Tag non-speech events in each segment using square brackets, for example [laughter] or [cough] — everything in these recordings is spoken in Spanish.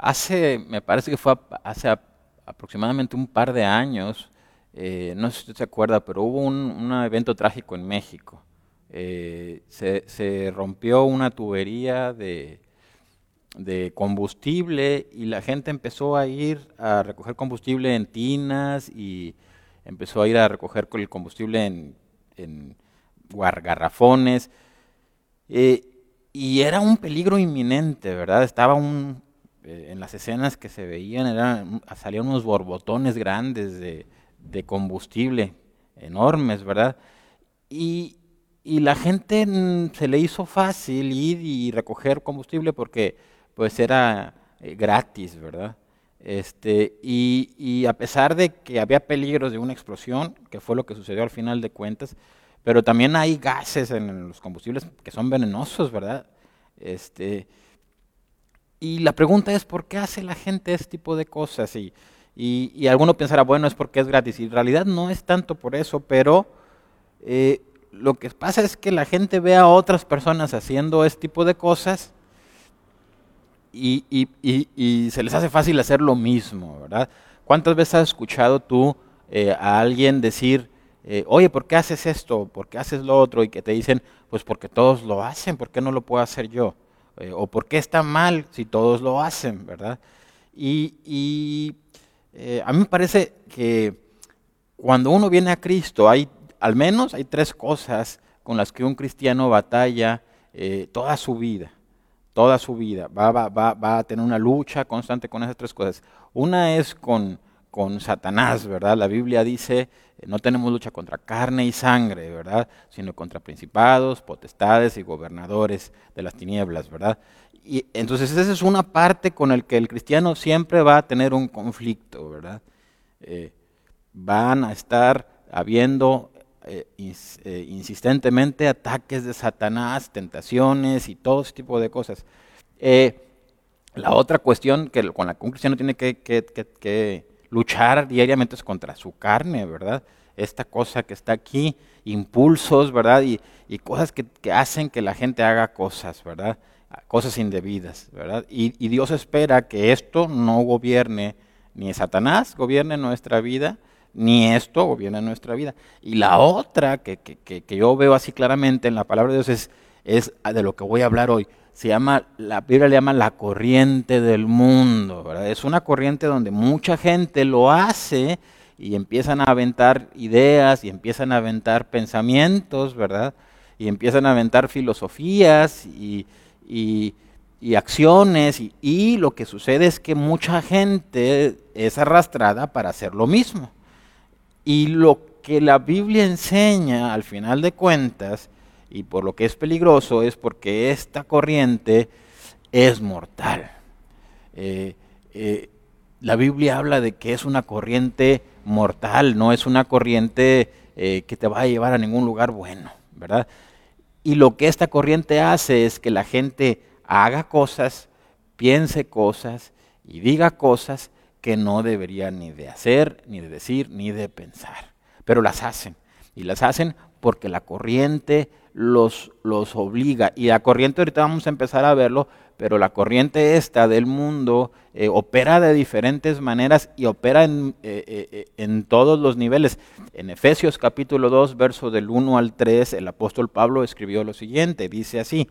hace, me parece que fue hace aproximadamente un par de años, eh, no sé si usted se acuerda, pero hubo un, evento trágico en México. Eh, se, rompió una tubería de, de, combustible y la gente empezó a ir a recoger combustible en tinas y empezó a ir a recoger el combustible en, en garrafones. Eh, y era un peligro inminente, ¿verdad? Estaba un, eh, en las escenas que se veían, eran, salían unos borbotones grandes de, de combustible, enormes, ¿verdad? Y, y, la gente mm, se le hizo fácil ir y recoger combustible porque pues era eh, gratis, ¿verdad? Este, y, y, a pesar de que había peligros de una explosión, que fue lo que sucedió al final de cuentas, pero también hay gases en los combustibles que son venenosos, ¿verdad? Este, y la pregunta es, ¿por qué hace la gente este tipo de cosas? Y, y, alguno pensará, bueno, es porque es gratis. Y en realidad no es tanto por eso, pero eh, lo que pasa es que la gente ve a otras personas haciendo este tipo de cosas y, y se les hace fácil hacer lo mismo, ¿verdad? ¿Cuántas veces has escuchado tú eh, a alguien decir, eh, oye, ¿por qué haces esto? ¿Por qué haces lo otro? Y que te dicen, pues porque todos lo hacen, ¿por qué no lo puedo hacer yo? Eh, o ¿por qué está mal si todos lo hacen, verdad? Y, eh, a mí me parece que cuando uno viene a Cristo, hay al menos hay tres cosas con las que un cristiano batalla toda su vida toda su vida. Va, va, va, va, a tener una lucha constante con esas tres cosas. Una es con con Satanás, ¿verdad? La Biblia dice, eh, no tenemos lucha contra carne y sangre, ¿verdad? Sino contra principados, potestades y gobernadores de las tinieblas, ¿verdad? Y entonces esa es una parte con la que el cristiano siempre va a tener un conflicto, ¿verdad? Eh, van a estar habiendo eh, insistentemente ataques de Satanás, tentaciones y todo ese tipo de cosas. la otra cuestión que, con la que un cristiano tiene que, luchar diariamente es contra su carne, ¿verdad? Esta cosa que está aquí, impulsos, ¿verdad? Y, cosas que, hacen que la gente haga cosas, ¿verdad? Cosas indebidas, ¿verdad? Y, Dios espera que esto no gobierne, ni Satanás gobierne nuestra vida, ni esto gobierne nuestra vida. Y la otra que, que, que yo veo así claramente en la palabra de Dios es, es de lo que voy a hablar hoy se llama, la Biblia le llama la corriente del mundo. Es una corriente donde mucha gente lo hace y empiezan a aventar ideas y empiezan a aventar pensamientos, ¿verdad? Y empiezan a aventar filosofías y, acciones y, y lo que sucede es que mucha gente es arrastrada para hacer lo mismo. Y lo que la Biblia enseña al final de cuentas y por lo que es peligroso es porque esta corriente es mortal. Eh, eh, la Biblia habla de que es una corriente mortal, no es una corriente eh, que te va a llevar a ningún lugar bueno, ¿verdad? Y lo que esta corriente hace es que la gente haga cosas, piense cosas y diga cosas que no deberían ni de hacer, ni de decir, ni de pensar. Pero las hacen. Y las hacen porque la corriente los, los obliga. Y la corriente, ahorita vamos a empezar a verlo, pero la corriente esta del mundo eh, opera de diferentes maneras y opera en, eh, eh, en, todos los niveles. En Efesios capítulo 2, verso del 1 al 3, el apóstol Pablo escribió lo siguiente, dice así,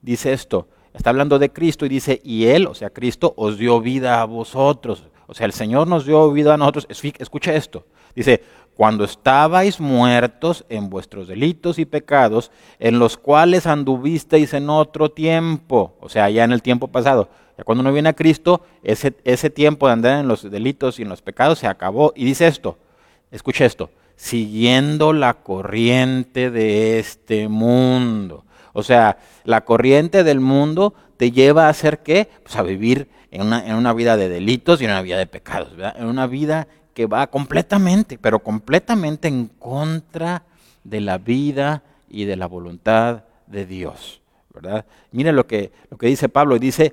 dice esto, está hablando de Cristo y dice, y Él, o sea, Cristo, os dio vida a vosotros. O sea, el Señor nos dio vida a nosotros. Escucha esto. Dice, cuando estabais muertos en vuestros delitos y pecados, en los cuales anduvisteis en otro tiempo, o sea, ya en el tiempo pasado. Ya cuando uno viene a Cristo, ese, ese tiempo de andar en los delitos y en los pecados se acabó. Y dice esto, escucha esto, siguiendo la corriente de este mundo. O sea, la corriente del mundo te lleva a hacer qué? Pues a vivir en una, en una vida de delitos y en una vida de pecados, ¿verdad? En una vida que va completamente, pero completamente en contra de la vida y de la voluntad de Dios. ¿verdad? Mire lo que, lo que dice Pablo, y dice,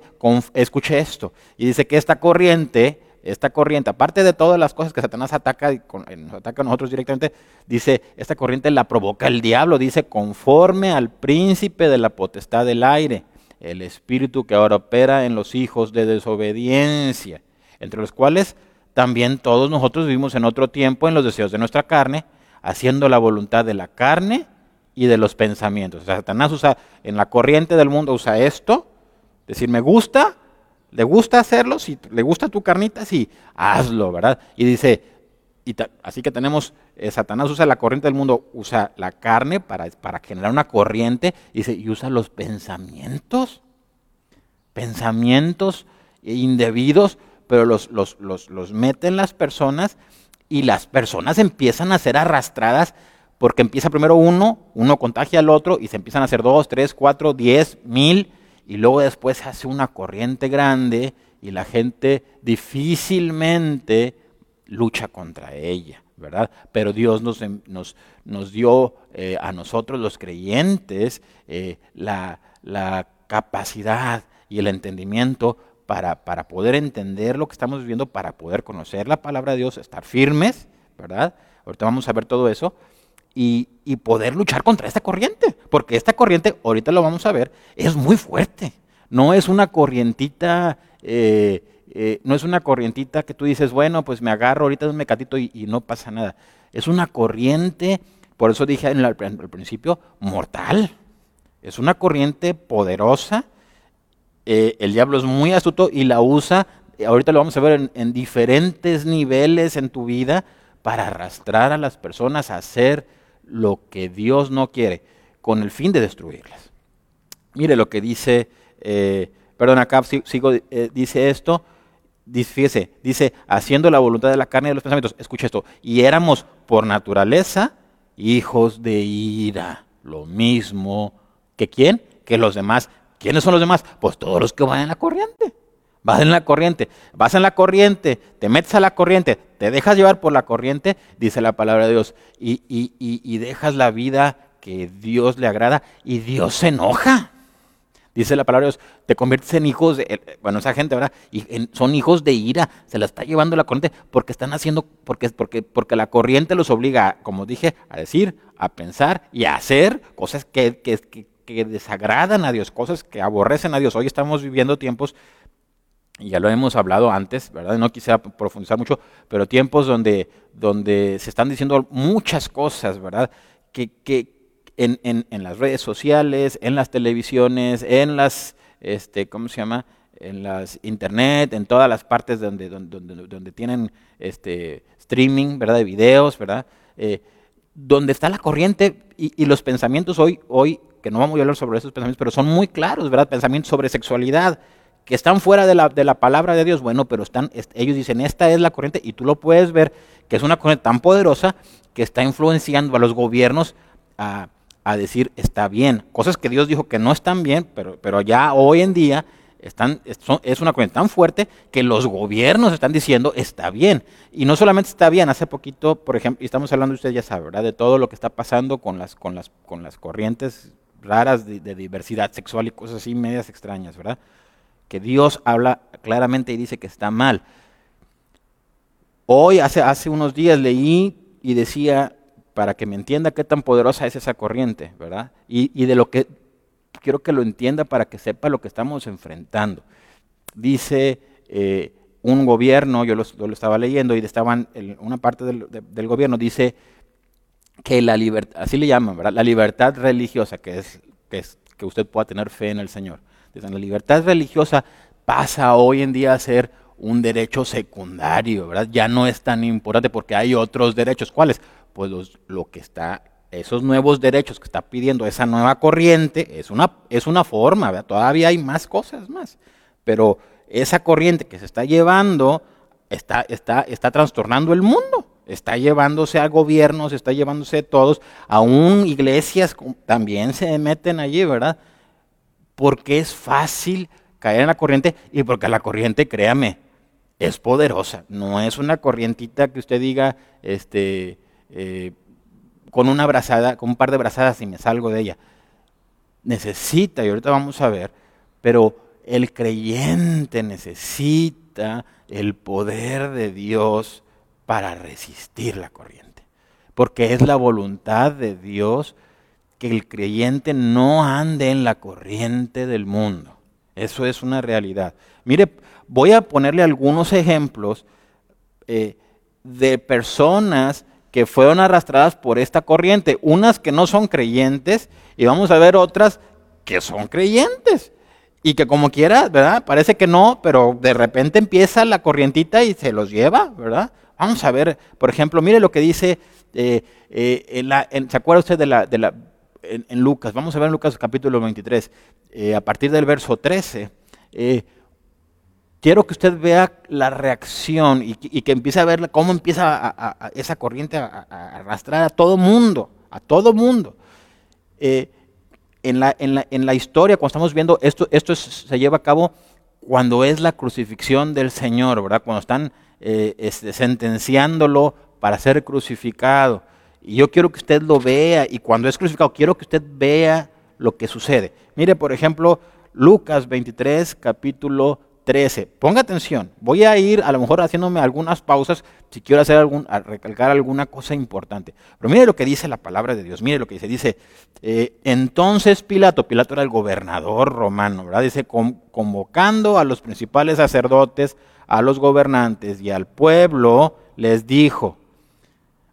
escuche esto, y dice que esta corriente, esta corriente, aparte de todas las cosas que Satanás ataca, y nos ataca a nosotros directamente, dice, esta corriente la provoca el diablo, dice, conforme al príncipe de la potestad del aire, el espíritu que ahora opera en los hijos de desobediencia, entre los cuales también todos nosotros vivimos en otro tiempo en los deseos de nuestra carne, haciendo la voluntad de la carne y de los pensamientos. Satanás usa, en la corriente del mundo usa esto, decir, me gusta, le gusta hacerlo, si le gusta tu carnita, sí, hazlo, ¿verdad? Y dice, y así que tenemos, eh, Satanás usa la corriente del mundo, usa la carne para, para generar una corriente, y, dice, y usa los pensamientos, pensamientos indebidos, pero los, los, los, los meten las personas y las personas empiezan a ser arrastradas porque empieza primero uno, uno contagia al otro y se empiezan a hacer dos, tres, cuatro, diez, mil y luego después se hace una corriente grande y la gente difícilmente lucha contra ella, ¿verdad? Pero Dios nos, em, nos, nos dio eh, a nosotros los creyentes eh, la, la capacidad y el entendimiento para, para, poder entender lo que estamos viviendo, para poder conocer la palabra de Dios, estar firmes, ¿verdad? Ahorita vamos a ver todo eso. Y, y, poder luchar contra esta corriente, porque esta corriente, ahorita lo vamos a ver, es muy fuerte. No es una corrientita, eh, eh, no es una corrientita que tú dices, bueno, pues me agarro ahorita un mecatito y, no pasa nada. Es una corriente, por eso dije al principio, mortal. Es una corriente poderosa eh, el diablo es muy astuto y la usa, ahorita lo vamos a ver en, en, diferentes niveles en tu vida, para arrastrar a las personas a hacer lo que Dios no quiere, con el fin de destruirlas. Mire lo que dice, eh, perdón, acá sigo, eh, dice esto, dice, fíjese, dice, haciendo la voluntad de la carne y de los pensamientos, escucha esto, y éramos por naturaleza hijos de ira, lo mismo que quién, que los demás. ¿Quiénes son los demás? Pues todos los que van en la corriente. Vas en la corriente, vas en la corriente, te metes a la corriente, te dejas llevar por la corriente, dice la palabra de Dios, y, y, y, y dejas la vida que Dios le agrada y Dios se enoja. Dice la palabra de Dios, te conviertes en hijos de, eh, bueno, esa gente, ¿verdad? Y son hijos de ira, se la está llevando la corriente porque están haciendo, porque, porque, porque la corriente los obliga, como dije, a decir, a pensar y a hacer cosas que, que, que, que desagradan a Dios, cosas que aborrecen a Dios. Hoy estamos viviendo tiempos, y ya lo hemos hablado antes, ¿verdad? No quisiera profundizar mucho, pero tiempos donde, donde se están diciendo muchas cosas, ¿verdad? Que, que en, en, en las redes sociales, en las televisiones, en las, este, ¿cómo se llama? En las internet, en todas las partes donde, donde, donde, tienen este, streaming, ¿verdad? De videos, ¿verdad? Eh, donde está la corriente y, y, los pensamientos hoy, hoy, que no vamos a hablar sobre esos pensamientos, pero son muy claros, ¿verdad? Pensamientos sobre sexualidad, que están fuera de la, de la palabra de Dios, bueno, pero están, ellos dicen, esta es la corriente, y tú lo puedes ver, que es una corriente tan poderosa que está influenciando a los gobiernos a, a decir, está bien. Cosas que Dios dijo que no están bien, pero, pero ya hoy en día están, es una corriente tan fuerte que los gobiernos están diciendo está bien. Y no solamente está bien, hace poquito, por ejemplo, y estamos hablando, usted ya sabe, ¿verdad? De todo lo que está pasando con las, con las, con las corrientes raras de, diversidad sexual y cosas así medias extrañas, ¿verdad? Que Dios habla claramente y dice que está mal. Hoy, hace, hace unos días, leí y decía, para que me entienda qué tan poderosa es esa corriente, ¿verdad? Y, y de lo que quiero que lo entienda para que sepa lo que estamos enfrentando. Dice eh, un gobierno, yo lo, lo, estaba leyendo y estaban, una parte del, de, del gobierno dice que la libertad, así le llaman, ¿verdad? La libertad religiosa, que es, que usted pueda tener fe en el Señor. Dicen, la libertad religiosa pasa hoy en día a ser un derecho secundario, ¿verdad? Ya no es tan importante porque hay otros derechos. ¿Cuáles? Pues los, lo que está esos nuevos derechos que está pidiendo esa nueva corriente es una, es una forma, ¿verdad? todavía hay más cosas más, pero esa corriente que se está llevando está, está, está trastornando el mundo, está llevándose a gobiernos, está llevándose a todos, aún iglesias también se meten allí, ¿verdad? Porque es fácil caer en la corriente y porque la corriente, créame, es poderosa, no es una corrientita que usted diga, este, eh, con una brazada, con un par de brazadas y me salgo de ella. Necesita, y ahorita vamos a ver, pero el creyente necesita el poder de Dios para resistir la corriente. Porque es la voluntad de Dios que el creyente no ande en la corriente del mundo. Eso es una realidad. Mire, voy a ponerle algunos ejemplos eh, de personas que fueron arrastradas por esta corriente, unas que no son creyentes y vamos a ver otras que son creyentes y que como quiera, ¿verdad? Parece que no, pero de repente empieza la corrientita y se los lleva, ¿verdad? Vamos a ver, por ejemplo, mire lo que dice, eh, eh, en ¿se acuerda usted de la, de la en, Lucas? Vamos a ver en Lucas capítulo 23, a partir del verso 13 quiero que usted vea la reacción y, que empiece a ver cómo empieza esa corriente a, arrastrar a todo mundo, a todo mundo. Eh, en, la, en, la, historia, cuando estamos viendo esto, esto se lleva a cabo cuando es la crucifixión del Señor, ¿verdad? Cuando están eh, este, sentenciándolo para ser crucificado. Y yo quiero que usted lo vea, y cuando es crucificado, quiero que usted vea lo que sucede. Mire, por ejemplo, Lucas 23, capítulo 13. Ponga atención. Voy a ir a lo mejor haciéndome algunas pausas si quiero hacer algún, recalcar alguna cosa importante. Pero mire lo que dice la palabra de Dios. Mire lo que dice. Dice, eh, entonces Pilato, Pilato era el gobernador romano, ¿verdad? Dice, convocando a los principales sacerdotes, a los gobernantes y al pueblo, les dijo,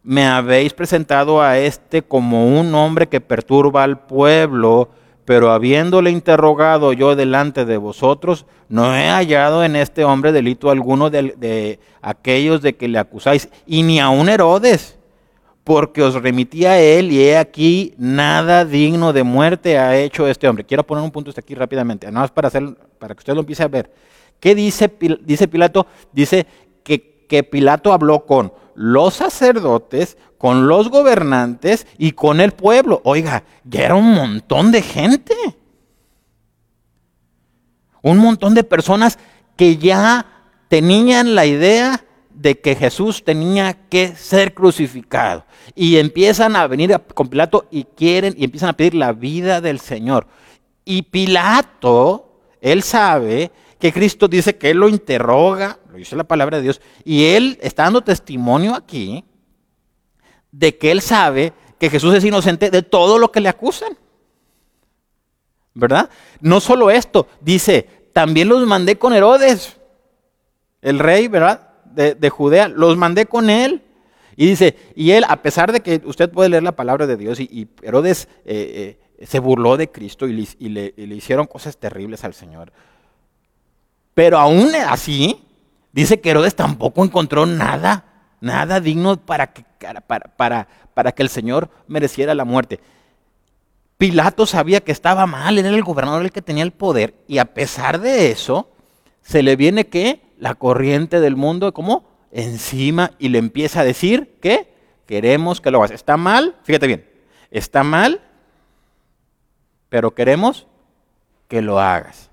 me habéis presentado a este como un hombre que perturba al pueblo pero habiéndole interrogado yo delante de vosotros, no he hallado en este hombre delito alguno de, aquellos de que le acusáis, y ni aun Herodes, porque os remití a él y he aquí nada digno de muerte ha hecho este hombre. Quiero poner un punto aquí rápidamente, nada más para, hacer, para que usted lo empiece a ver. ¿Qué dice, dice Pilato? Dice que, que Pilato habló con los sacerdotes, con los gobernantes y con el pueblo. Oiga, ya era un montón de gente. Un montón de personas que ya tenían la idea de que Jesús tenía que ser crucificado. Y empiezan a venir con Pilato y quieren y empiezan a pedir la vida del Señor. Y Pilato, él sabe que Cristo dice que él lo interroga, lo dice la palabra de Dios, y él está dando testimonio aquí de que él sabe que Jesús es inocente de todo lo que le acusan. ¿Verdad? No solo esto, dice, también los mandé con Herodes, el rey, ¿verdad? De, Judea, los mandé con él. Y dice, y él, a pesar de que usted puede leer la palabra de Dios, y, Herodes eh, eh, se burló de Cristo y, le, y le hicieron cosas terribles al Señor. Pero aún así, dice que Herodes tampoco encontró nada Nada digno para que, para, para, que el Señor mereciera la muerte. Pilato sabía que estaba mal, era el gobernador el que tenía el poder, y a pesar de eso, se le viene que la corriente del mundo, como encima, y le empieza a decir que queremos que lo hagas. Está mal, fíjate bien, está mal, pero queremos que lo hagas.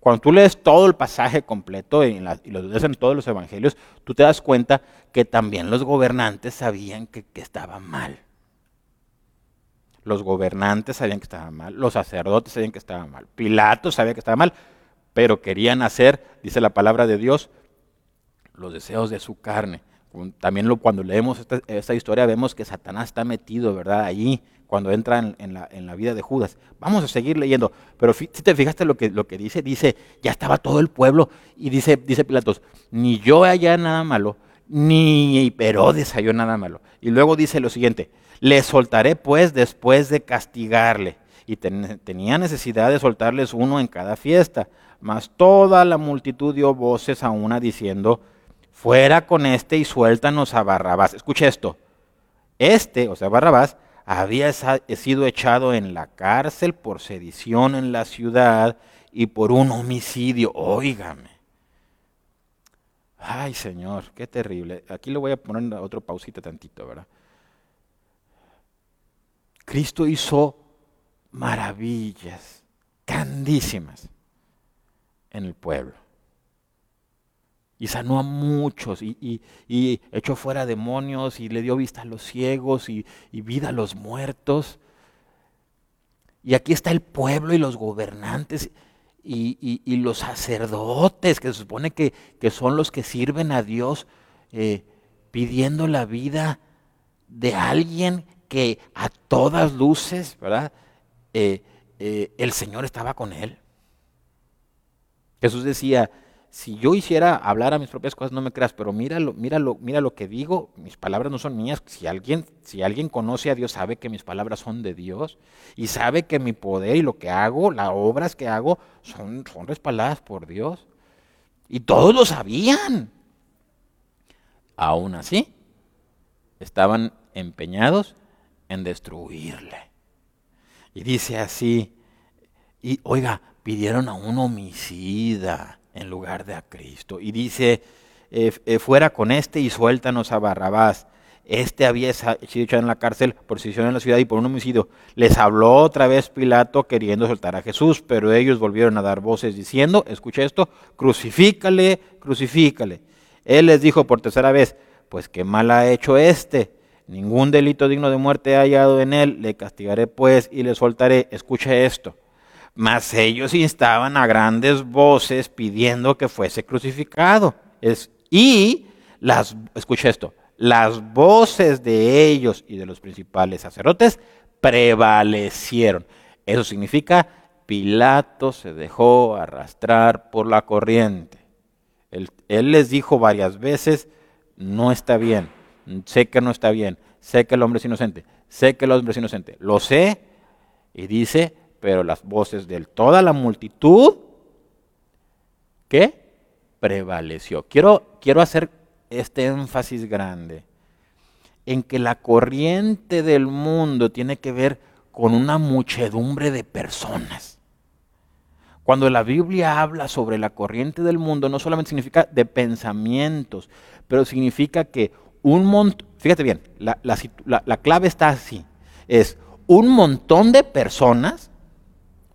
Cuando tú lees todo el pasaje completo y, lo lees en todos los evangelios, tú te das cuenta que también los gobernantes sabían que, que estaba mal. Los gobernantes sabían que estaba mal, los sacerdotes sabían que estaba mal, Pilato sabía que estaba mal, pero querían hacer, dice la palabra de Dios, los deseos de su carne. También cuando leemos esta, historia vemos que Satanás está metido, ¿verdad? Allí, cuando entra en, la, vida de Judas. Vamos a seguir leyendo, pero si te fijaste lo que, lo que dice, dice, ya estaba todo el pueblo, y dice, dice Pilatos, ni yo hallé nada malo, ni Herodes halló nada malo. Y luego dice lo siguiente, le soltaré pues después de castigarle. Y tenía necesidad de soltarles uno en cada fiesta, mas toda la multitud dio voces a una diciendo, fuera con este y suéltanos a Barrabás. Escuche esto. Este, o sea, Barrabás, había sido echado en la cárcel por sedición en la ciudad y por un homicidio. Óigame. Ay, Señor, qué terrible. Aquí le voy a poner otro pausita tantito, ¿verdad? Cristo hizo maravillas grandísimas en el pueblo y sanó a muchos y, echó fuera demonios y le dio vista a los ciegos y, vida a los muertos. Y aquí está el pueblo y los gobernantes y, los sacerdotes, que se supone que, son los que sirven a Dios, eh, pidiendo la vida de alguien que a todas luces, ¿verdad? Eh, eh, el Señor estaba con él. Jesús decía, si yo hiciera hablar a mis propias cosas, no me creas, pero míralo, míralo, mira lo que digo, mis palabras no son mías. Si alguien, si alguien conoce a Dios, sabe que mis palabras son de Dios y sabe que mi poder y lo que hago, las obras que hago, son, son respaldadas por Dios. Y todos lo sabían. Aún así, estaban empeñados en destruirle. Y dice así, y oiga, pidieron a un homicida en lugar de a Cristo. Y dice, eh, eh, fuera con este y suéltanos a Barrabás. Este había sido echado en la cárcel por sedición en la ciudad y por un homicidio. Les habló otra vez Pilato queriendo soltar a Jesús, pero ellos volvieron a dar voces diciendo, escucha esto, crucifícale, crucifícale. Él les dijo por tercera vez, pues qué mal ha hecho este. Ningún delito digno de muerte ha hallado en él, le castigaré pues y le soltaré. Escucha esto. Mas ellos instaban a grandes voces pidiendo que fuese crucificado. Es, y las, escucha esto, las voces de ellos y de los principales sacerdotes prevalecieron. Eso significa Pilato se dejó arrastrar por la corriente. Él, él, les dijo varias veces, no está bien, sé que no está bien, sé que el hombre es inocente, sé que el hombre es inocente, lo sé, y dice, pero las voces de toda la multitud, ¿qué? Prevaleció. Quiero, quiero hacer este énfasis grande en que la corriente del mundo tiene que ver con una muchedumbre de personas. Cuando la Biblia habla sobre la corriente del mundo, no solamente significa de pensamientos, pero significa que un montón, fíjate bien, la, la clave está así, es un montón de personas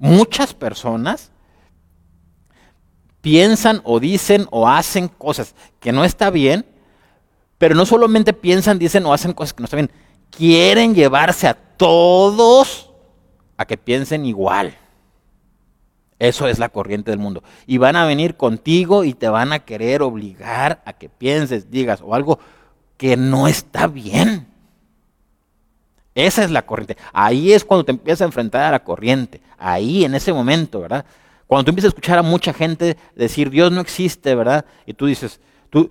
muchas personas piensan o dicen o hacen cosas que no está bien, pero no solamente piensan, dicen o hacen cosas que no está bien, quieren llevarse a todos a que piensen igual. Eso es la corriente del mundo. Y van a venir contigo y te van a querer obligar a que pienses, digas o algo que no está bien. Esa es la corriente. Ahí es cuando te empiezas a enfrentar a la corriente. Ahí, en ese momento, ¿verdad? Cuando tú empiezas a escuchar a mucha gente decir Dios no existe, ¿verdad? Y tú dices, tú,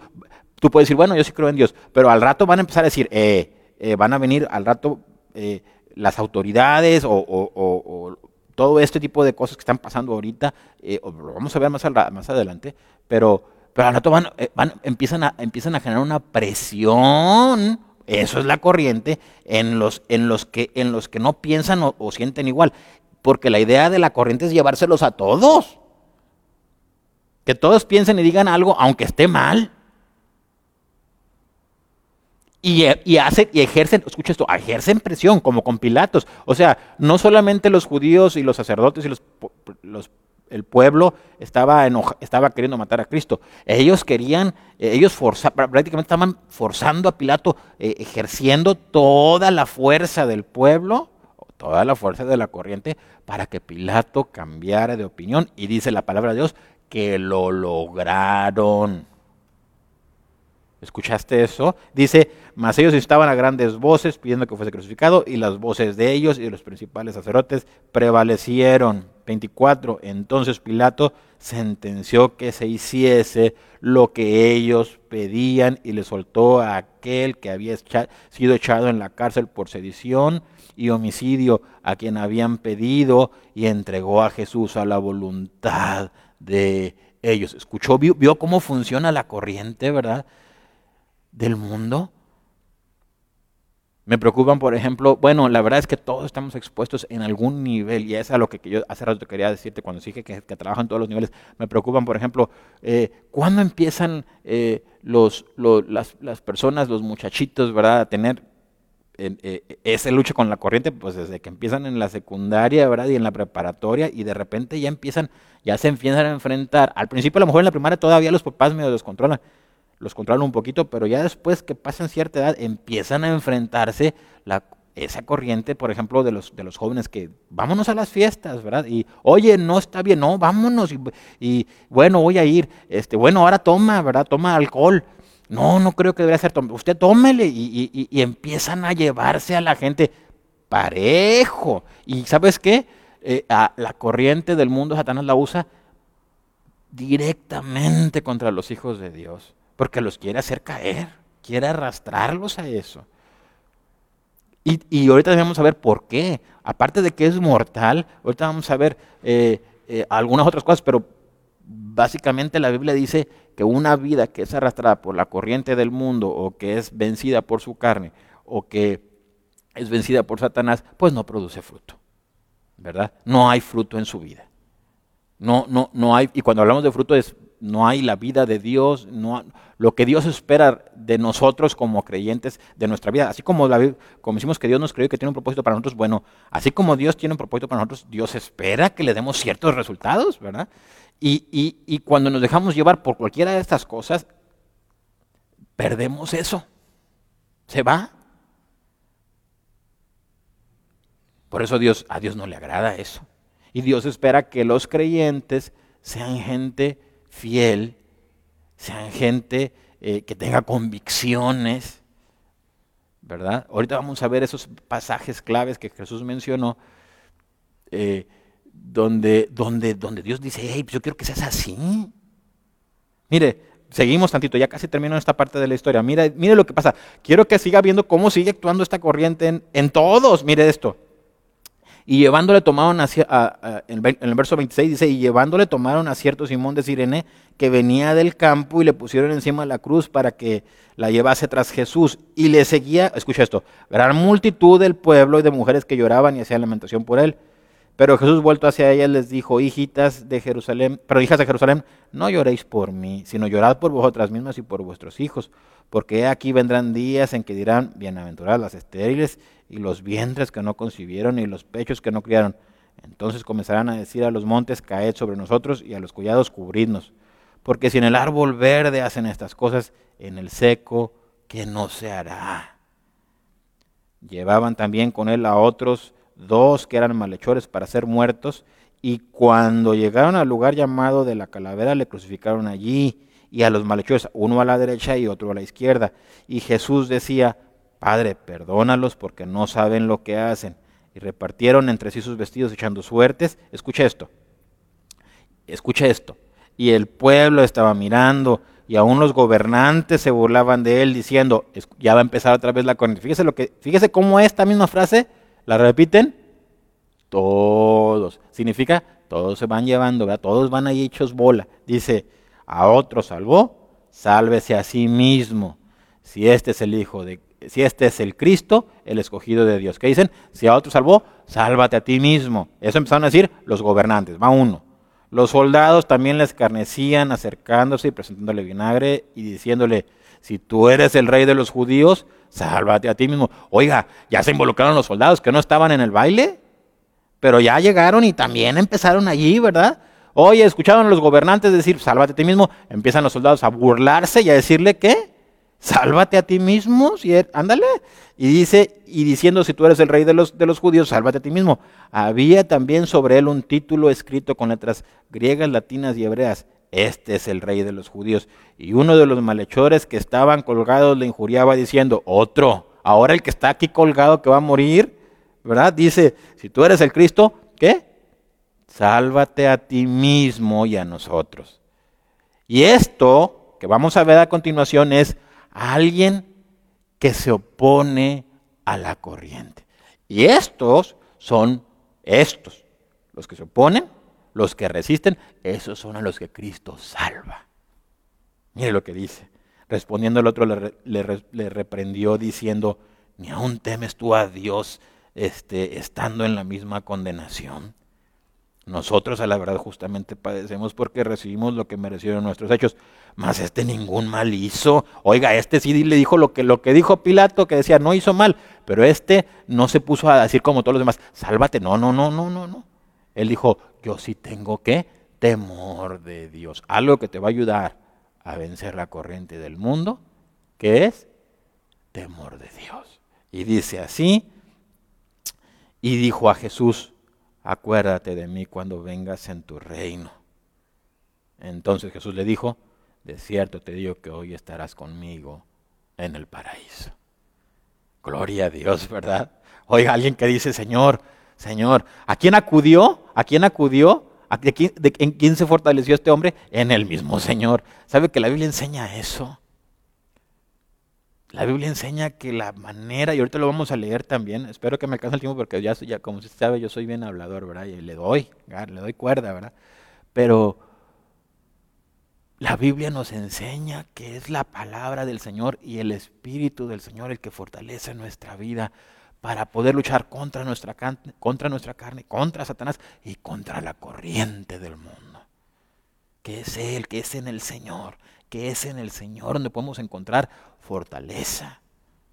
tú puedes decir, bueno, yo sí creo en Dios, pero al rato van a empezar a decir, eh, eh, van a venir al rato eh, las autoridades o, todo este tipo de cosas que están pasando ahorita, lo vamos a ver más, más adelante, pero, pero al rato van, van, empiezan, a, empiezan a generar una presión eso es la corriente en los, en los, que, en los que no piensan o, sienten igual. Porque la idea de la corriente es llevárselos a todos. Que todos piensen y digan algo, aunque esté mal. Y, y, y ejercen, escucha esto, ejercen presión, como con Pilatos. O sea, no solamente los judíos y los sacerdotes y los el pueblo estaba, estaba queriendo matar a Cristo. Ellos querían, eh, ellos prácticamente estaban forzando a Pilato, eh, ejerciendo toda la fuerza del pueblo, toda la fuerza de la corriente, para que Pilato cambiara de opinión. Y dice la palabra de Dios que lo lograron. ¿Escuchaste eso? Dice, mas ellos estaban a grandes voces pidiendo que fuese crucificado y las voces de ellos y de los principales sacerdotes prevalecieron. 24. Entonces Pilato sentenció que se hiciese lo que ellos pedían y le soltó a aquel que había sido echado en la cárcel por sedición y homicidio a quien habían pedido y entregó a Jesús a la voluntad de ellos. ¿Escuchó? ¿Vio, cómo funciona la corriente, verdad? del mundo? Me preocupan, por ejemplo, bueno, la verdad es que todos estamos expuestos en algún nivel, y es a lo que yo hace rato quería decirte cuando dije que, que trabajan todos los niveles. Me preocupan, por ejemplo, eh, ¿cuándo empiezan eh, los, las, personas, los muchachitos, ¿verdad?, a tener eh, esa lucha con la corriente, pues desde que empiezan en la secundaria, ¿verdad?, y en la preparatoria, y de repente ya empiezan, ya se empiezan a enfrentar. Al principio, a lo mejor en la primaria todavía los papás medio descontrolan los controlan un poquito, pero ya después que pasan cierta edad empiezan a enfrentarse la, esa corriente, por ejemplo, de los, de los jóvenes que vámonos a las fiestas, ¿verdad? Y oye, no está bien, no, vámonos. Y, bueno, voy a ir, este, bueno, ahora toma, ¿verdad? Toma alcohol. No, no creo que debería ser. Usted tómele y, y, empiezan a llevarse a la gente parejo. Y ¿sabes qué? Eh, la corriente del mundo, Satanás la usa directamente contra los hijos de Dios, porque los quiere hacer caer, quiere arrastrarlos a eso. Y, y ahorita vamos a ver por qué. Aparte de que es mortal, ahorita vamos a ver eh, eh, algunas otras cosas, pero básicamente la Biblia dice que una vida que es arrastrada por la corriente del mundo o que es vencida por su carne o que es vencida por Satanás, pues no produce fruto. ¿Verdad? No hay fruto en su vida. No, no, no hay, y cuando hablamos de fruto es, no hay la vida de Dios, no, lo que Dios espera de nosotros como creyentes de nuestra vida. Así como, la, como decimos que Dios nos creyó que tiene un propósito para nosotros, bueno, así como Dios tiene un propósito para nosotros, Dios espera que le demos ciertos resultados, ¿verdad? Y, y, y cuando nos dejamos llevar por cualquiera de estas cosas, perdemos eso. Se va. Por eso Dios, a Dios no le agrada eso. Y Dios espera que los creyentes sean gente fiel, sean gente eh, que tenga convicciones, ¿verdad? Ahorita vamos a ver esos pasajes claves que Jesús mencionó, eh, donde, donde, donde Dios dice, hey, pues yo quiero que seas así. Mire, seguimos tantito, ya casi termino esta parte de la historia. Mire, mire lo que pasa. Quiero que siga viendo cómo sigue actuando esta corriente en, en todos. Mire esto. Y llevándole tomaron a, en el verso 26 dice, y llevándole tomaron a cierto Simón de Sirene que venía del campo y le pusieron encima de la cruz para que la llevase tras Jesús. Y le seguía, escucha esto, gran multitud del pueblo y de mujeres que lloraban y hacían lamentación por él. Pero Jesús vuelto hacia ellas les dijo, hijitas de Jerusalén, pero hijas de Jerusalén, no lloréis por mí, sino llorad por vosotras mismas y por vuestros hijos, porque aquí vendrán días en que dirán, bienaventuradas las estériles y los vientres que no concibieron y los pechos que no criaron. Entonces comenzarán a decir a los montes, caed sobre nosotros y a los collados, cubridnos. Porque si en el árbol verde hacen estas cosas, en el seco, ¿qué no se hará? Llevaban también con él a otros dos que eran malhechores para ser muertos, y cuando llegaron al lugar llamado de la calavera, le crucificaron allí, y a los malhechores, uno a la derecha y otro a la izquierda. Y Jesús decía, Padre, perdónalos porque no saben lo que hacen. Y repartieron entre sí sus vestidos echando suertes. Escucha esto, escucha esto. Y el pueblo estaba mirando, y aún los gobernantes se burlaban de él, diciendo, ya va a empezar otra vez la corriente. Fíjese, lo que, fíjese cómo esta misma frase ¿La repiten? Todos. Significa, todos se van llevando. Todos van ahí hechos bola. Dice, a otro salvó, sálvese a sí mismo. Si este es el Hijo de, si este es el Cristo, el escogido de Dios. ¿Qué dicen? Si a otro salvó, sálvate a ti mismo. Eso empezaron a decir los gobernantes. Va uno. Los soldados también le escarnecían, acercándose y presentándole vinagre y diciéndole, si tú eres el rey de los judíos, sálvate a ti mismo. Oiga, ya se involucraron los soldados que no estaban en el baile, pero ya llegaron y también empezaron allí, ¿verdad? Oye, escucharon a los gobernantes decir, sálvate a ti mismo, empiezan los soldados a burlarse y a decirle ¿qué? Sálvate a ti mismo, ándale. Y dice, y diciendo, si tú eres el rey de los, de los judíos, sálvate a ti mismo. Había también sobre él un título escrito con letras griegas, latinas y hebreas este es el rey de los judíos. Y uno de los malhechores que estaban colgados le injuriaba diciendo, otro, ahora el que está aquí colgado que va a morir, ¿verdad? Dice, si tú eres el Cristo, ¿qué? Sálvate a ti mismo y a nosotros. Y esto que vamos a ver a continuación es alguien que se opone a la corriente. Y estos son estos, los que se oponen los que resisten, esos son a los que Cristo salva. Mire lo que dice. Respondiendo el otro le, reprendió diciendo, ni aún temes tú a Dios este, estando en la misma condenación. Nosotros a la verdad justamente padecemos porque recibimos lo que merecieron nuestros hechos, mas este ningún mal hizo. Oiga, este sí le dijo lo que, lo que dijo Pilato, que decía no hizo mal, pero este no se puso a decir como todos los demás, sálvate, no, no, no, no, no, no. Él dijo, yo sí tengo que temor de Dios. Algo que te va a ayudar a vencer la corriente del mundo, que es temor de Dios. Y dice así, y dijo a Jesús, acuérdate de mí cuando vengas en tu reino. Entonces Jesús le dijo, de cierto te digo que hoy estarás conmigo en el paraíso. Gloria a Dios, ¿verdad? Oiga, alguien que dice, Señor, Señor, ¿a quién acudió? ¿A quién acudió? ¿A quién, ¿En quién se fortaleció este hombre? En el mismo Señor. ¿Sabe que la Biblia enseña eso? La Biblia enseña que la manera, y ahorita lo vamos a leer también, espero que me alcance el tiempo porque ya, como usted sabe, yo soy bien hablador, ¿verdad? Y le doy, le doy cuerda, ¿verdad? Pero la Biblia nos enseña que es la palabra del Señor y el Espíritu del Señor el que fortalece nuestra vida para poder luchar contra nuestra, contra nuestra carne, contra Satanás y contra la corriente del mundo. Que es Él, que es en el Señor, que es en el Señor donde podemos encontrar fortaleza,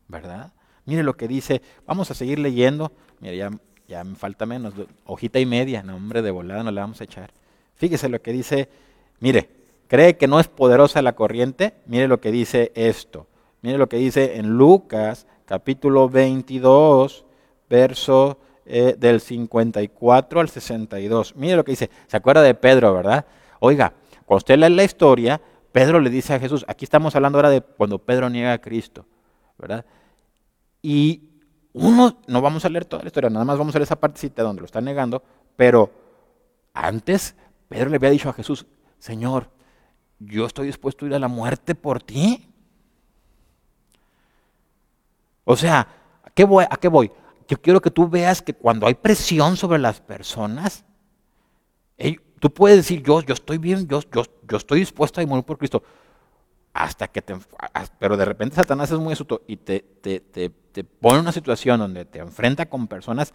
¿verdad? Mire lo que dice, vamos a seguir leyendo, mire, ya, me falta menos, hojita y media, nombre de volada no le vamos a echar. Fíjese lo que dice, mire, cree que no es poderosa la corriente, mire lo que dice esto, mire lo que dice en Lucas capítulo 22, verso eh, del 54 al 62. Mire lo que dice, se acuerda de Pedro, ¿verdad? Oiga, cuando usted lee la historia, Pedro le dice a Jesús, aquí estamos hablando ahora de cuando Pedro niega a Cristo, ¿verdad? Y uno, no vamos a leer toda la historia, nada más vamos a leer esa partecita donde lo está negando, pero antes Pedro le había dicho a Jesús, Señor, yo estoy dispuesto a ir a la muerte por ti. O sea, ¿a qué voy? ¿A qué voy? Yo quiero que tú veas que cuando hay presión sobre las personas, Tú puedes decir, yo, yo estoy bien, yo, yo, yo estoy dispuesto a morir por Cristo. Hasta que te... Pero de repente Satanás es muy astuto y te, te, te, pone en una situación donde te enfrenta con personas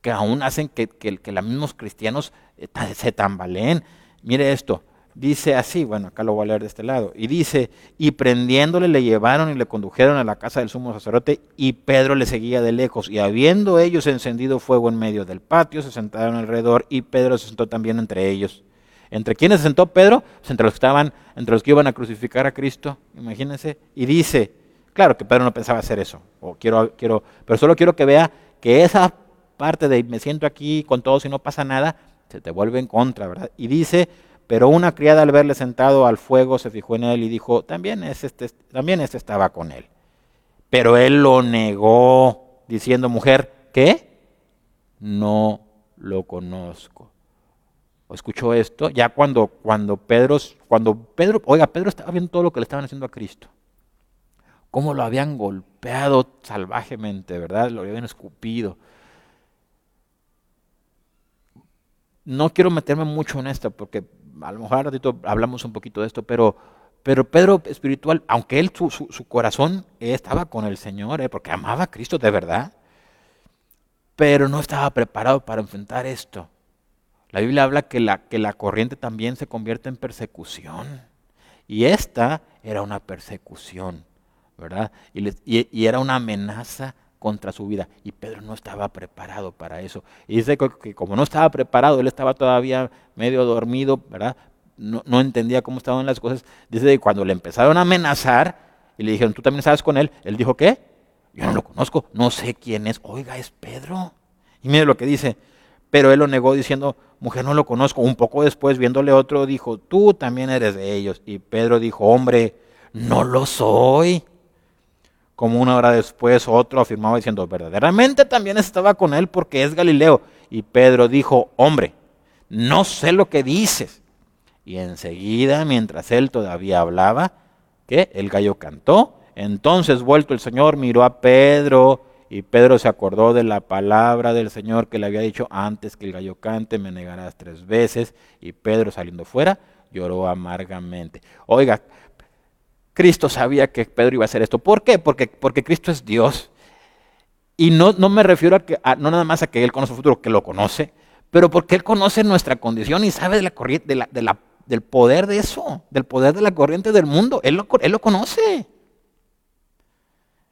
que aún hacen que, que, que los mismos cristianos eh, se tambaleen. Mire esto, dice así, bueno, acá lo voy a leer de este lado, y dice, y prendiéndole le llevaron y le condujeron a la casa del sumo sacerdote, y Pedro le seguía de lejos, y habiendo ellos encendido fuego en medio del patio, se sentaron alrededor, y Pedro se sentó también entre ellos. ¿Entre quiénes se sentó Pedro? Pues entre los que estaban, entre los que iban a crucificar a Cristo, imagínense, y dice, claro que Pedro no pensaba hacer eso, o quiero, quiero, pero solo quiero que vea que esa parte de me siento aquí con todos y no pasa nada, se te vuelve en contra, ¿verdad? Y dice, pero una criada al verle sentado al fuego se fijó en él y dijo, también este, también este estaba con él. Pero él lo negó, diciendo, mujer, ¿qué? No lo conozco. ¿O escuchó esto? Ya cuando, cuando Pedro, cuando Pedro, oiga, Pedro estaba viendo todo lo que le estaban haciendo a Cristo. Cómo lo habían golpeado salvajemente, ¿verdad? Lo habían escupido. No quiero meterme mucho en esto porque a lo mejor ratito hablamos un poquito de esto, pero, pero Pedro espiritual, aunque él, su, su, corazón estaba con el Señor, eh, porque amaba a Cristo de verdad, pero no estaba preparado para enfrentar esto. La Biblia habla que la, que la corriente también se convierte en persecución. Y esta era una persecución, ¿verdad? Y, y era una amenaza contra su vida. Y Pedro no estaba preparado para eso. Y dice que como no estaba preparado, él estaba todavía medio dormido, ¿verdad? No, entendía cómo estaban las cosas. Dice que cuando le empezaron a amenazar y le dijeron, ¿tú también sabes con él? Él dijo, ¿qué? Yo no lo conozco, no sé quién es. Oiga, es Pedro. Y mire lo que dice. Pero él lo negó diciendo, mujer, no lo conozco. Un poco después, viéndole otro, dijo, tú también eres de ellos. Y Pedro dijo, hombre, no lo soy. Como una hora después otro afirmaba diciendo, verdaderamente también estaba con él porque es Galileo. Y Pedro dijo, hombre, no sé lo que dices. Y enseguida, mientras él todavía hablaba, que el gallo cantó. Entonces vuelto el Señor miró a Pedro y Pedro se acordó de la palabra del Señor que le había dicho antes que el gallo cante, me negarás tres veces. Y Pedro saliendo fuera lloró amargamente. Oiga, Cristo sabía que Pedro iba a hacer esto. ¿Por qué? Porque, porque Cristo es Dios. Y no, no me refiero a que, no nada más a que Él conoce el futuro, que lo conoce, pero porque Él conoce nuestra condición y sabe de la corriente, de la, de la, del poder de eso, del poder de la corriente del mundo. Él lo, él lo conoce.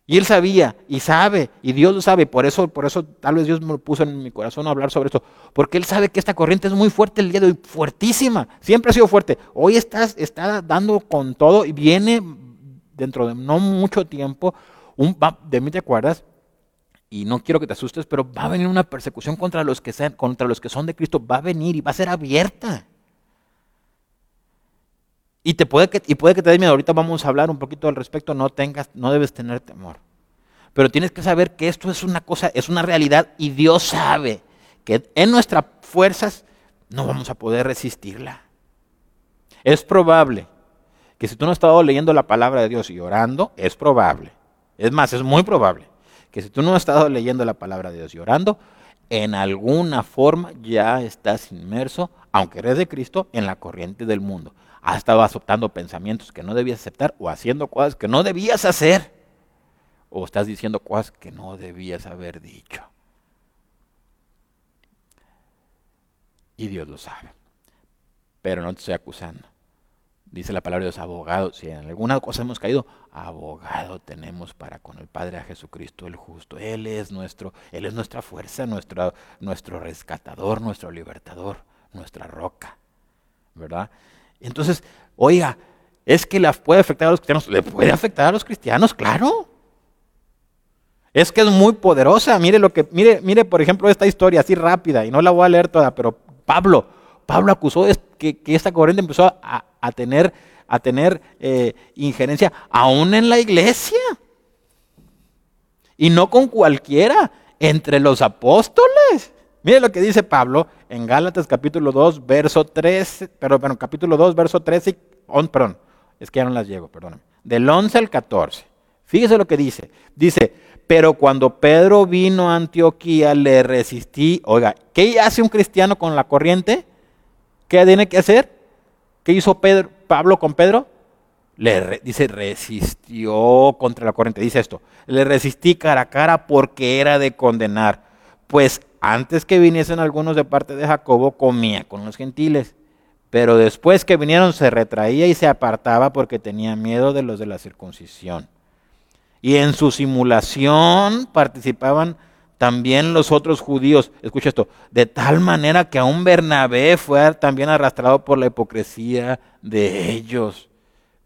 Y él sabía y sabe, y Dios lo sabe, por eso, por eso tal vez Dios me puso en mi corazón a hablar sobre esto, porque él sabe que esta corriente es muy fuerte el día de hoy, fuertísima, siempre ha sido fuerte. Hoy está, está dando con todo y viene dentro de no mucho tiempo, un, de mí te acuerdas, y no quiero que te asustes, pero va a venir una persecución contra los que sean, contra los que son de Cristo, va a venir y va a ser abierta. Y, te puede que, y puede que te dé miedo. Ahorita vamos a hablar un poquito al respecto. No tengas, no debes tener temor. Pero tienes que saber que esto es una cosa, es una realidad y Dios sabe que en nuestras fuerzas no vamos a poder resistirla. Es probable que si tú no has estado leyendo la palabra de Dios y orando, es probable. Es más, es muy probable que si tú no has estado leyendo la palabra de Dios y orando, en alguna forma ya estás inmerso, aunque eres de Cristo, en la corriente del mundo. Has estado aceptando pensamientos que no debías aceptar o haciendo cosas que no debías hacer. O estás diciendo cosas que no debías haber dicho. Y Dios lo sabe. Pero no te estoy acusando. Dice la palabra de Dios, abogado. Si en alguna cosa hemos caído, abogado tenemos para con el Padre a Jesucristo el justo. Él es nuestro, Él es nuestra fuerza, nuestro, nuestro rescatador, nuestro libertador, nuestra roca. ¿Verdad? Entonces, oiga, es que la puede afectar a los cristianos. ¿Le puede afectar a los cristianos? Claro. Es que es muy poderosa. Mire lo que, mire, mire, por ejemplo, esta historia así rápida, y no la voy a leer toda, pero Pablo, Pablo acusó que, que esta corriente empezó a, tener, a tener eh, injerencia aún en la iglesia. Y no con cualquiera, entre los apóstoles. Mire lo que dice Pablo en Gálatas capítulo 2, verso 13, pero, bueno, capítulo 2, verso 13, perdón, es que ya no las llego, perdóname. Del 11 al 14. Fíjese lo que dice. Dice, pero cuando Pedro vino a Antioquía le resistí. Oiga, ¿qué hace un cristiano con la corriente? ¿Qué tiene que hacer? ¿Qué hizo Pedro, Pablo con Pedro? Le dice, resistió contra la corriente. Dice esto, le resistí cara a cara porque era de condenar. Pues antes que viniesen algunos de parte de Jacobo, comía con los gentiles. Pero después que vinieron se retraía y se apartaba porque tenía miedo de los de la circuncisión. Y en su simulación participaban también los otros judíos, escucha esto, de tal manera que aún Bernabé fue también arrastrado por la hipocresía de ellos.